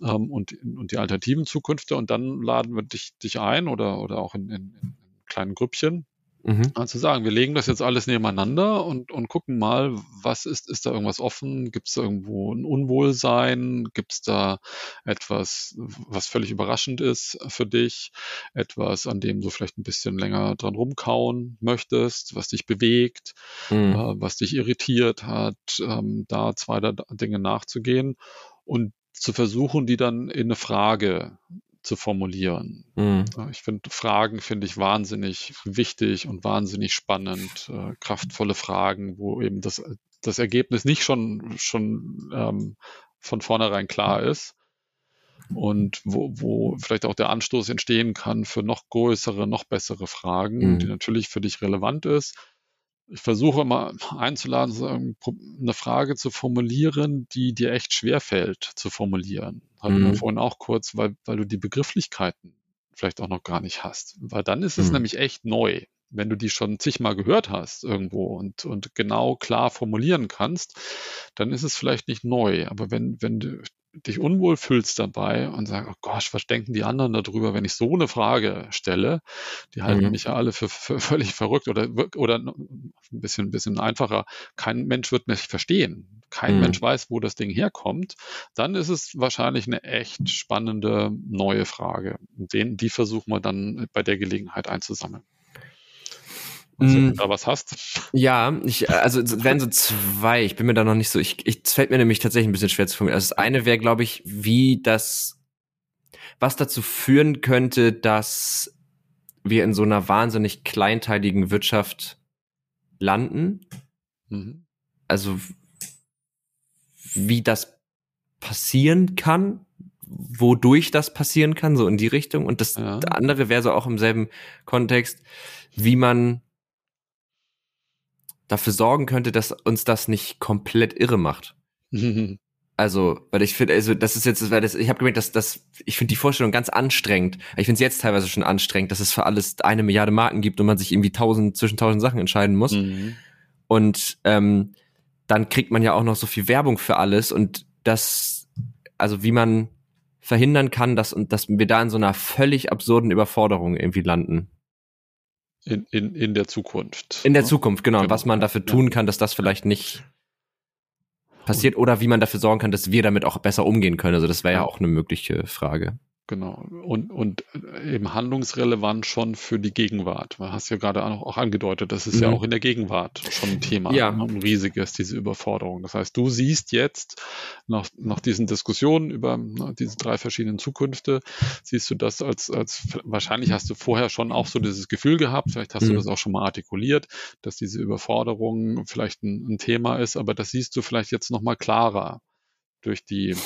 ähm, und, und die alternativen Zukünfte und dann laden wir dich, dich ein oder, oder auch in, in, in kleinen Grüppchen. Mhm. Also sagen, wir legen das jetzt alles nebeneinander und, und gucken mal, was ist, ist da irgendwas offen? Gibt es irgendwo ein Unwohlsein? Gibt es da etwas, was völlig überraschend ist für dich? Etwas, an dem du vielleicht ein bisschen länger dran rumkauen möchtest, was dich bewegt, mhm. äh, was dich irritiert hat, ähm, da zwei Dinge nachzugehen. Und zu versuchen, die dann in eine Frage zu formulieren. Mhm. Ich finde, Fragen finde ich wahnsinnig wichtig und wahnsinnig spannend. Äh, kraftvolle Fragen, wo eben das, das Ergebnis nicht schon, schon ähm, von vornherein klar ist und wo, wo vielleicht auch der Anstoß entstehen kann für noch größere, noch bessere Fragen, mhm. die natürlich für dich relevant ist ich versuche mal einzuladen, eine Frage zu formulieren, die dir echt schwer fällt zu formulieren. Hatten mhm. wir vorhin auch kurz, weil, weil du die Begrifflichkeiten vielleicht auch noch gar nicht hast. Weil dann ist es mhm. nämlich echt neu. Wenn du die schon zigmal gehört hast irgendwo und, und genau klar formulieren kannst, dann ist es vielleicht nicht neu. Aber wenn, wenn du dich unwohl fühlst dabei und sagst, oh Gott, was denken die anderen darüber, wenn ich so eine Frage stelle? Die halten mhm. mich ja alle für, für, völlig verrückt oder, oder ein bisschen, ein bisschen einfacher. Kein Mensch wird mich verstehen. Kein mhm. Mensch weiß, wo das Ding herkommt. Dann ist es wahrscheinlich eine echt spannende neue Frage. Den, die versuchen wir dann bei der Gelegenheit einzusammeln. Also, du da was hast. Ja, ich, also es wären so zwei. Ich bin mir da noch nicht so. Ich, ich, es fällt mir nämlich tatsächlich ein bisschen schwer zu formulieren. Also das eine wäre, glaube ich, wie das, was dazu führen könnte, dass wir in so einer wahnsinnig kleinteiligen Wirtschaft landen. Mhm. Also wie das passieren kann, wodurch das passieren kann, so in die Richtung. Und das ja. andere wäre so auch im selben Kontext, wie man dafür sorgen könnte, dass uns das nicht komplett irre macht. Also, weil ich finde, also das ist jetzt, weil das, ich habe gemerkt, dass das, ich finde die Vorstellung ganz anstrengend. Ich finde es jetzt teilweise schon anstrengend, dass es für alles eine Milliarde Marken gibt und man sich irgendwie tausend zwischen tausend Sachen entscheiden muss. Mhm. Und ähm, dann kriegt man ja auch noch so viel Werbung für alles und das, also wie man verhindern kann, dass und dass wir da in so einer völlig absurden Überforderung irgendwie landen. In, in, in der Zukunft. In der Zukunft, genau. genau. Was man dafür tun kann, dass das vielleicht nicht passiert oder wie man dafür sorgen kann, dass wir damit auch besser umgehen können. Also das wäre ja auch eine mögliche Frage. Genau. Und, und äh, eben handlungsrelevant schon für die Gegenwart. Du hast ja gerade auch, auch angedeutet, das ist mhm. ja auch in der Gegenwart schon ein Thema. Ja. Ein riesiges, diese Überforderung. Das heißt, du siehst jetzt nach, nach diesen Diskussionen über na, diese drei verschiedenen Zukünfte, siehst du das als, als, wahrscheinlich hast du vorher schon auch so dieses Gefühl gehabt, vielleicht hast mhm. du das auch schon mal artikuliert, dass diese Überforderung vielleicht ein, ein Thema ist, aber das siehst du vielleicht jetzt nochmal klarer durch die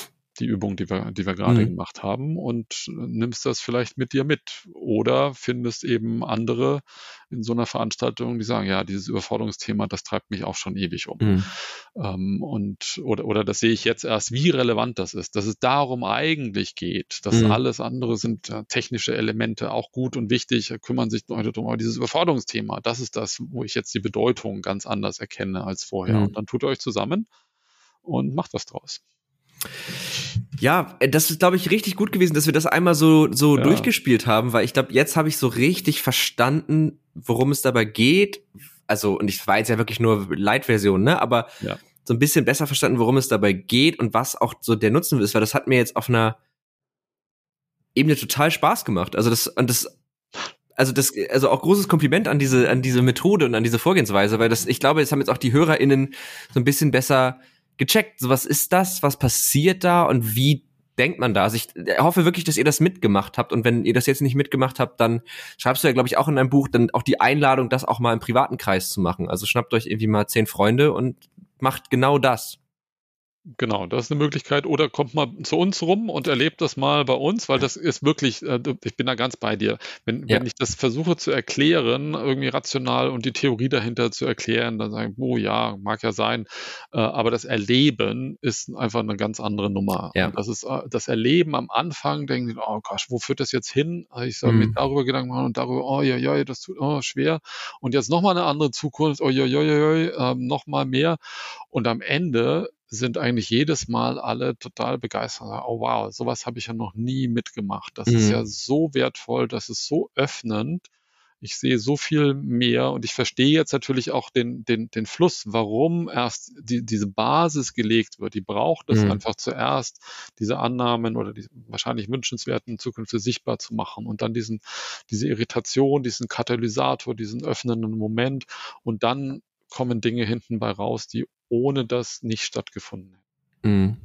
die Übung, die wir, die wir gerade mhm. gemacht haben und nimmst das vielleicht mit dir mit oder findest eben andere in so einer Veranstaltung, die sagen, ja, dieses Überforderungsthema, das treibt mich auch schon ewig um. Mhm. Ähm, und, oder, oder das sehe ich jetzt erst, wie relevant das ist, dass es darum eigentlich geht, dass mhm. alles andere sind ja, technische Elemente auch gut und wichtig, kümmern sich Leute darum, aber dieses Überforderungsthema, das ist das, wo ich jetzt die Bedeutung ganz anders erkenne als vorher. Mhm. Und dann tut ihr euch zusammen und macht was draus. Ja, äh, das ist, glaube ich, richtig gut gewesen, dass wir das einmal so, so ja. durchgespielt haben, weil ich glaube, jetzt habe ich so richtig verstanden, worum es dabei geht. Also, und ich war jetzt ja wirklich nur Light-Version, ne? Aber ja. so ein bisschen besser verstanden, worum es dabei geht und was auch so der Nutzen ist, weil das hat mir jetzt auf einer Ebene total Spaß gemacht. Also das, und das, also das, also auch großes Kompliment an diese, an diese Methode und an diese Vorgehensweise, weil das, ich glaube, jetzt haben jetzt auch die HörerInnen so ein bisschen besser gecheckt. So, was ist das? Was passiert da? Und wie denkt man da? Also ich hoffe wirklich, dass ihr das mitgemacht habt. Und wenn ihr das jetzt nicht mitgemacht habt, dann schreibst du ja, glaube ich, auch in deinem Buch dann auch die Einladung, das auch mal im privaten Kreis zu machen. Also schnappt euch irgendwie mal zehn Freunde und macht genau das. Genau, das ist eine Möglichkeit. Oder kommt mal zu uns rum und erlebt das mal bei uns, weil das ist wirklich, äh, ich bin da ganz bei dir. Wenn, ja. wenn ich das versuche zu erklären, irgendwie rational und die Theorie dahinter zu erklären, dann sagen, oh ja, mag ja sein. Äh, aber das Erleben ist einfach eine ganz andere Nummer. Ja. das ist äh, das Erleben am Anfang, denken sie, oh Gott, wo führt das jetzt hin? Also ich soll mhm. mir darüber Gedanken machen und darüber, oh ja, ja, das tut oh, schwer. Und jetzt nochmal eine andere Zukunft, oh ja, ja, ja, ja, nochmal mehr. Und am Ende sind eigentlich jedes Mal alle total begeistert. Oh wow, sowas habe ich ja noch nie mitgemacht. Das mhm. ist ja so wertvoll, das ist so öffnend. Ich sehe so viel mehr und ich verstehe jetzt natürlich auch den, den, den Fluss, warum erst die, diese Basis gelegt wird. Die braucht es mhm. einfach zuerst, diese Annahmen oder die wahrscheinlich wünschenswerten Zukünfte sichtbar zu machen und dann diesen, diese Irritation, diesen Katalysator, diesen öffnenden Moment und dann kommen Dinge hinten bei raus, die ohne das nicht stattgefunden hätten. Mhm.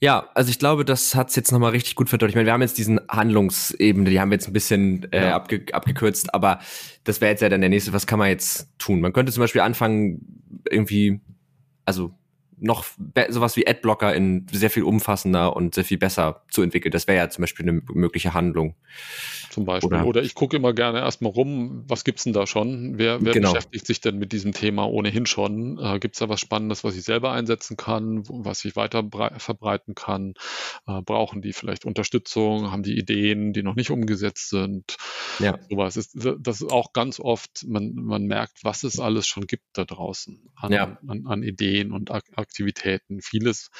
Ja, also ich glaube, das hat es jetzt nochmal richtig gut verdeutlicht. Ich meine, wir haben jetzt diesen Handlungsebene, die haben wir jetzt ein bisschen äh, ja. abge abgekürzt, aber das wäre jetzt ja dann der nächste, was kann man jetzt tun? Man könnte zum Beispiel anfangen, irgendwie, also noch sowas wie Adblocker in sehr viel umfassender und sehr viel besser zu entwickeln. Das wäre ja zum Beispiel eine mögliche Handlung. Zum Beispiel. Oder, Oder ich gucke immer gerne erstmal rum, was gibt's denn da schon? Wer, wer genau. beschäftigt sich denn mit diesem Thema ohnehin schon? Äh, gibt's da was Spannendes, was ich selber einsetzen kann, was ich weiter verbreiten kann? Äh, brauchen die vielleicht Unterstützung? Haben die Ideen, die noch nicht umgesetzt sind? Ja. Sowas ist, das ist auch ganz oft, man, man merkt, was es alles schon gibt da draußen an, ja. an, an Ideen und Aktivitäten. Vieles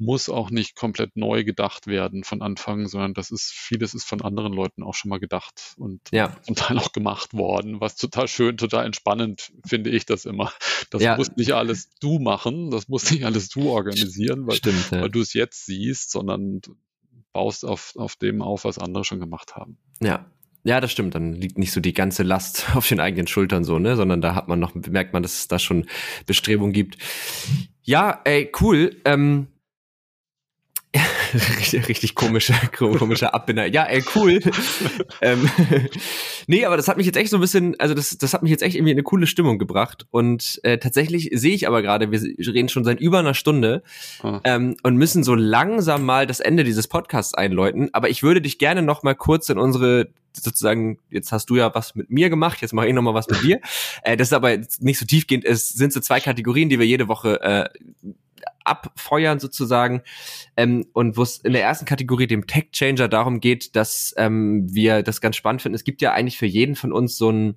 muss auch nicht komplett neu gedacht werden von Anfang, sondern das ist, vieles ist von anderen Leuten auch schon mal gedacht und ja. zum Teil auch gemacht worden, was total schön, total entspannend finde ich das immer. Das ja. muss nicht alles du machen, das muss nicht alles du organisieren, weil, Stimmt, ja. weil du es jetzt siehst, sondern baust auf, auf dem auf, was andere schon gemacht haben. Ja, ja, das stimmt. Dann liegt nicht so die ganze Last auf den eigenen Schultern so, ne, sondern da hat man noch, merkt man, dass es da schon Bestrebungen gibt. Ja, ey, cool. Ähm, richtig, richtig komische, komische Abbinder. Ja, ey, cool. ähm, nee, aber das hat mich jetzt echt so ein bisschen, also das, das hat mich jetzt echt irgendwie in eine coole Stimmung gebracht. Und äh, tatsächlich sehe ich aber gerade, wir reden schon seit über einer Stunde ah. ähm, und müssen so langsam mal das Ende dieses Podcasts einläuten. Aber ich würde dich gerne noch mal kurz in unsere sozusagen, jetzt hast du ja was mit mir gemacht, jetzt mache ich noch mal was mit dir. Äh, das ist aber nicht so tiefgehend. Es sind so zwei Kategorien, die wir jede Woche äh, abfeuern sozusagen. Ähm, und wo es in der ersten Kategorie, dem Tech Changer, darum geht, dass ähm, wir das ganz spannend finden. Es gibt ja eigentlich für jeden von uns so ein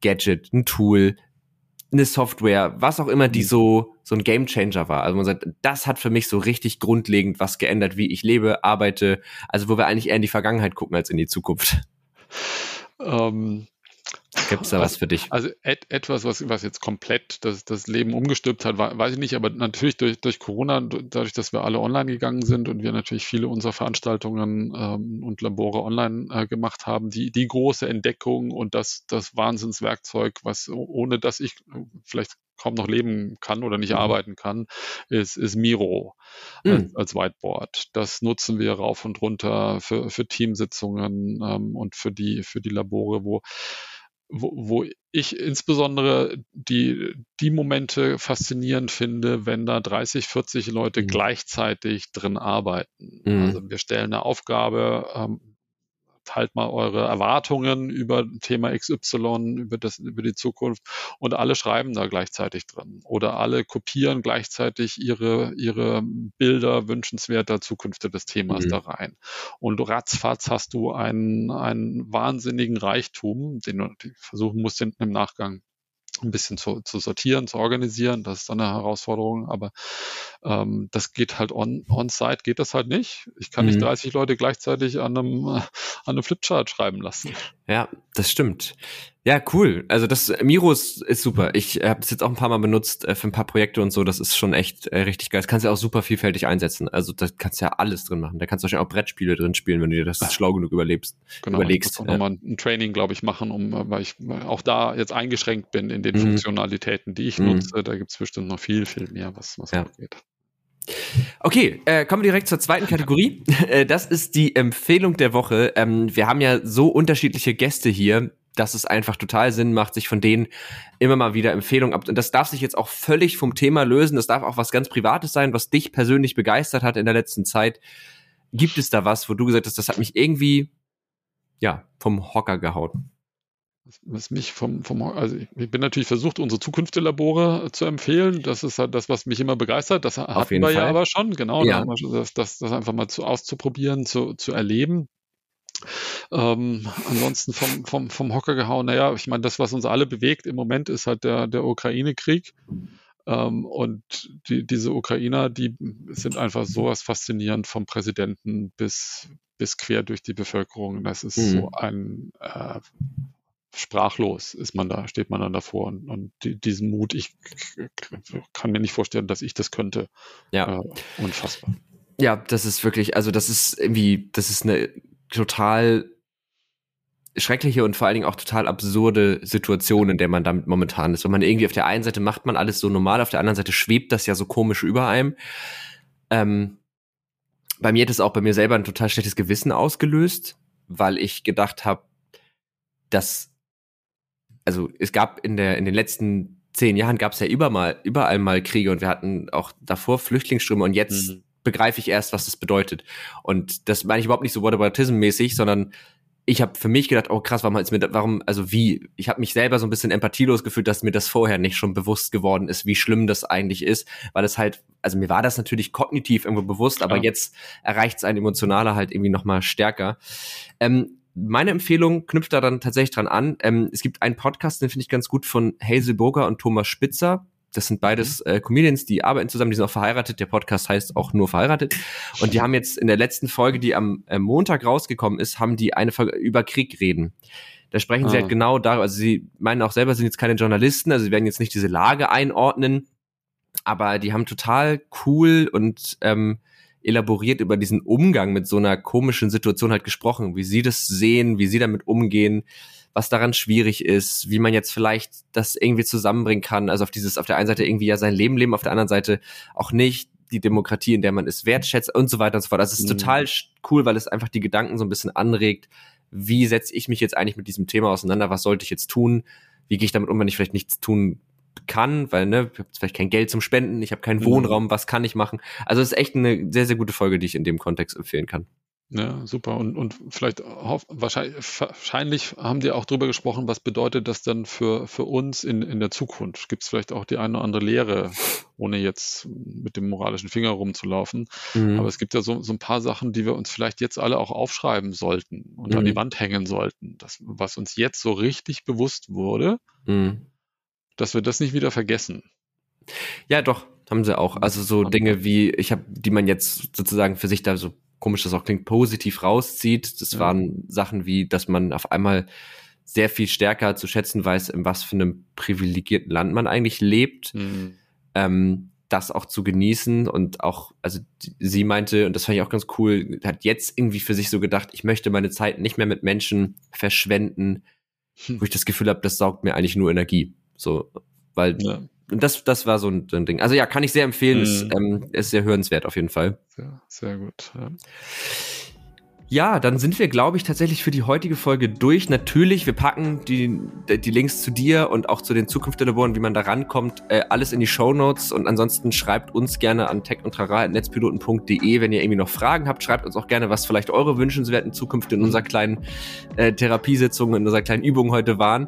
Gadget, ein Tool, eine Software, was auch immer, die mhm. so so ein Game Changer war. Also man sagt, das hat für mich so richtig grundlegend was geändert, wie ich lebe, arbeite. Also wo wir eigentlich eher in die Vergangenheit gucken als in die Zukunft. Ähm, Gibt es da was für dich? Also et, etwas, was, was jetzt komplett das, das Leben umgestülpt hat, weiß ich nicht, aber natürlich durch, durch Corona, dadurch, dass wir alle online gegangen sind und wir natürlich viele unserer Veranstaltungen ähm, und Labore online äh, gemacht haben, die, die große Entdeckung und das, das Wahnsinnswerkzeug, was ohne dass ich äh, vielleicht kaum noch leben kann oder nicht mhm. arbeiten kann, ist, ist Miro mhm. als, als, Whiteboard. Das nutzen wir rauf und runter für, für Teamsitzungen ähm, und für die, für die Labore, wo wo, wo ich insbesondere die, die Momente faszinierend finde, wenn da 30, 40 Leute mhm. gleichzeitig drin arbeiten. Mhm. Also wir stellen eine Aufgabe, ähm, teilt mal eure Erwartungen über Thema XY, über, das, über die Zukunft und alle schreiben da gleichzeitig drin oder alle kopieren gleichzeitig ihre, ihre Bilder wünschenswerter Zukünfte des Themas mhm. da rein. Und ratzfatz hast du einen, einen wahnsinnigen Reichtum, den du versuchen musst im Nachgang ein bisschen zu, zu sortieren, zu organisieren. Das ist dann eine Herausforderung, aber ähm, das geht halt on, on-site, geht das halt nicht. Ich kann mhm. nicht 30 Leute gleichzeitig an einem, an einem Flipchart schreiben lassen. Ja, das stimmt. Ja, cool. Also das Miro ist, ist super. Ich habe es jetzt auch ein paar Mal benutzt äh, für ein paar Projekte und so. Das ist schon echt äh, richtig geil. Das kannst du ja auch super vielfältig einsetzen. Also da kannst du ja alles drin machen. Da kannst du wahrscheinlich auch Brettspiele drin spielen, wenn du dir das Ach. schlau genug überlebst. Genau, überlegst. Auch nochmal ein Training, glaube ich, machen, um, äh, weil ich auch da jetzt eingeschränkt bin in den mhm. Funktionalitäten, die ich mhm. nutze. Da gibt es bestimmt noch viel, viel mehr, was, was ja. geht. Okay, äh, kommen wir direkt zur zweiten Kategorie. Äh, das ist die Empfehlung der Woche. Ähm, wir haben ja so unterschiedliche Gäste hier, dass es einfach total Sinn macht, sich von denen immer mal wieder Empfehlungen ab. Und das darf sich jetzt auch völlig vom Thema lösen. Das darf auch was ganz Privates sein, was dich persönlich begeistert hat in der letzten Zeit. Gibt es da was, wo du gesagt hast, das hat mich irgendwie, ja, vom Hocker gehauen? was mich vom, vom also ich bin natürlich versucht, unsere Zukunftslabore zu empfehlen. Das ist halt das, was mich immer begeistert. Das hatten wir Fall. ja aber schon, genau. Ja. Das, das, das einfach mal zu, auszuprobieren, zu, zu erleben. Ähm, ansonsten vom, vom, vom Hocker gehauen, naja, ich meine, das, was uns alle bewegt im Moment, ist halt der, der Ukraine-Krieg. Ähm, und die, diese Ukrainer, die sind einfach sowas faszinierend vom Präsidenten bis, bis quer durch die Bevölkerung. Das ist mhm. so ein äh, sprachlos ist man da, steht man dann davor und, und die, diesen Mut, ich kann mir nicht vorstellen, dass ich das könnte. Ja. Äh, unfassbar. Ja, das ist wirklich, also das ist irgendwie, das ist eine total schreckliche und vor allen Dingen auch total absurde Situation, in der man damit momentan ist. Wenn man irgendwie auf der einen Seite macht man alles so normal, auf der anderen Seite schwebt das ja so komisch über einem. Ähm, bei mir hat es auch bei mir selber ein total schlechtes Gewissen ausgelöst, weil ich gedacht habe, dass also es gab in der in den letzten zehn Jahren gab es ja überall, überall mal Kriege und wir hatten auch davor Flüchtlingsströme und jetzt mhm. Begreife ich erst, was das bedeutet. Und das meine ich überhaupt nicht so Whataboutism-mäßig, sondern ich habe für mich gedacht, oh krass, warum ist mir warum also wie ich habe mich selber so ein bisschen empathielos gefühlt, dass mir das vorher nicht schon bewusst geworden ist, wie schlimm das eigentlich ist, weil es halt also mir war das natürlich kognitiv irgendwo bewusst, aber jetzt erreicht es einen emotionaler halt irgendwie noch mal stärker. Ähm, meine Empfehlung knüpft da dann tatsächlich dran an. Ähm, es gibt einen Podcast, den finde ich ganz gut von Hazel Burger und Thomas Spitzer. Das sind beides mhm. äh, Comedians, die arbeiten zusammen, die sind auch verheiratet. Der Podcast heißt auch nur verheiratet. Und die haben jetzt in der letzten Folge, die am äh, Montag rausgekommen ist, haben die eine Folge über Krieg reden. Da sprechen ah. sie halt genau darüber. Also sie meinen auch selber, sind jetzt keine Journalisten, also sie werden jetzt nicht diese Lage einordnen, aber die haben total cool und ähm, elaboriert über diesen Umgang mit so einer komischen Situation halt gesprochen, wie sie das sehen, wie sie damit umgehen, was daran schwierig ist, wie man jetzt vielleicht das irgendwie zusammenbringen kann. Also auf dieses, auf der einen Seite irgendwie ja sein Leben leben, auf der anderen Seite auch nicht die Demokratie, in der man es wertschätzt und so weiter und so fort. Das ist mhm. total cool, weil es einfach die Gedanken so ein bisschen anregt. Wie setze ich mich jetzt eigentlich mit diesem Thema auseinander? Was sollte ich jetzt tun? Wie gehe ich damit um, wenn ich vielleicht nichts tun kann, weil ne, ich habe vielleicht kein Geld zum Spenden, ich habe keinen mhm. Wohnraum, was kann ich machen? Also es ist echt eine sehr, sehr gute Folge, die ich in dem Kontext empfehlen kann. Ja, super. Und, und vielleicht wahrscheinlich, wahrscheinlich haben die auch darüber gesprochen, was bedeutet das dann für, für uns in, in der Zukunft? Gibt es vielleicht auch die eine oder andere Lehre, ohne jetzt mit dem moralischen Finger rumzulaufen? Mhm. Aber es gibt ja so, so ein paar Sachen, die wir uns vielleicht jetzt alle auch aufschreiben sollten und mhm. an die mhm. Wand hängen sollten. Das, was uns jetzt so richtig bewusst wurde, mhm dass wir das nicht wieder vergessen. Ja, doch, haben sie auch. Also so Dinge wie, ich habe, die man jetzt sozusagen für sich da so komisch das auch klingt, positiv rauszieht. Das ja. waren Sachen wie, dass man auf einmal sehr viel stärker zu schätzen weiß, in was für einem privilegierten Land man eigentlich lebt. Mhm. Ähm, das auch zu genießen und auch, also sie meinte, und das fand ich auch ganz cool, hat jetzt irgendwie für sich so gedacht, ich möchte meine Zeit nicht mehr mit Menschen verschwenden, hm. wo ich das Gefühl habe, das saugt mir eigentlich nur Energie. So, weil ja. Das, das war so ein, so ein, Ding. Also ja, kann ich sehr empfehlen. Mhm. Ist, ähm, ist sehr hörenswert auf jeden Fall. Sehr, sehr gut. Ja. Ja, dann sind wir, glaube ich, tatsächlich für die heutige Folge durch. Natürlich, wir packen die, die Links zu dir und auch zu den Zukunftslaboren, wie man da rankommt, äh, alles in die Show Notes. Und ansonsten schreibt uns gerne an tech und netzpiloten.de, wenn ihr irgendwie noch Fragen habt. Schreibt uns auch gerne, was vielleicht eure wünschenswerten Zukunft in unserer kleinen äh, Therapiesitzung, in unserer kleinen Übung heute waren.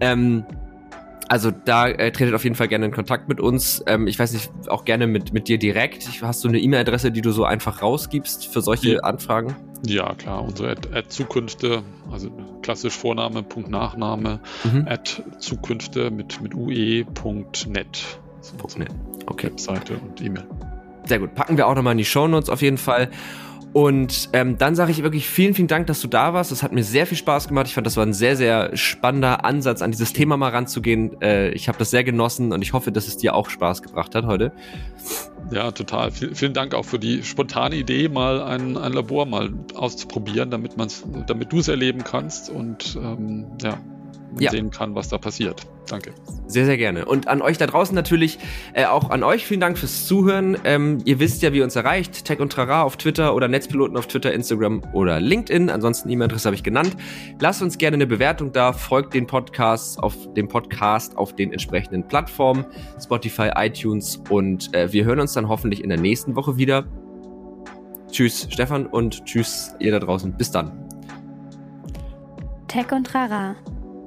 Ähm, also da äh, tretet auf jeden Fall gerne in Kontakt mit uns. Ähm, ich weiß nicht, auch gerne mit, mit dir direkt. Hast du eine E-Mail-Adresse, die du so einfach rausgibst für solche ja. Anfragen? Ja, klar. Unsere Ad, Ad Zukünfte, also klassisch Vorname, Punkt Nachname, mhm. Ad Zukünfte mit, mit ue.net. .net. Okay. Webseite und E-Mail. Sehr gut. Packen wir auch nochmal in die Show Notes auf jeden Fall. Und ähm, dann sage ich wirklich vielen, vielen Dank, dass du da warst. Das hat mir sehr viel Spaß gemacht. Ich fand, das war ein sehr, sehr spannender Ansatz, an dieses Thema mal ranzugehen. Äh, ich habe das sehr genossen und ich hoffe, dass es dir auch Spaß gebracht hat heute. Ja, total. V vielen Dank auch für die spontane Idee, mal ein, ein Labor mal auszuprobieren, damit, damit du es erleben kannst. Und ähm, ja, ja. sehen kann, was da passiert. Danke. Sehr, sehr gerne. Und an euch da draußen natürlich, äh, auch an euch vielen Dank fürs Zuhören. Ähm, ihr wisst ja, wie ihr uns erreicht. Tech und Trara auf Twitter oder Netzpiloten auf Twitter, Instagram oder LinkedIn. Ansonsten E-Mail-Adresse habe ich genannt. Lasst uns gerne eine Bewertung da. Folgt den Podcasts auf dem Podcast auf den entsprechenden Plattformen, Spotify, iTunes und äh, wir hören uns dann hoffentlich in der nächsten Woche wieder. Tschüss, Stefan, und tschüss, ihr da draußen. Bis dann. Tech und Trara,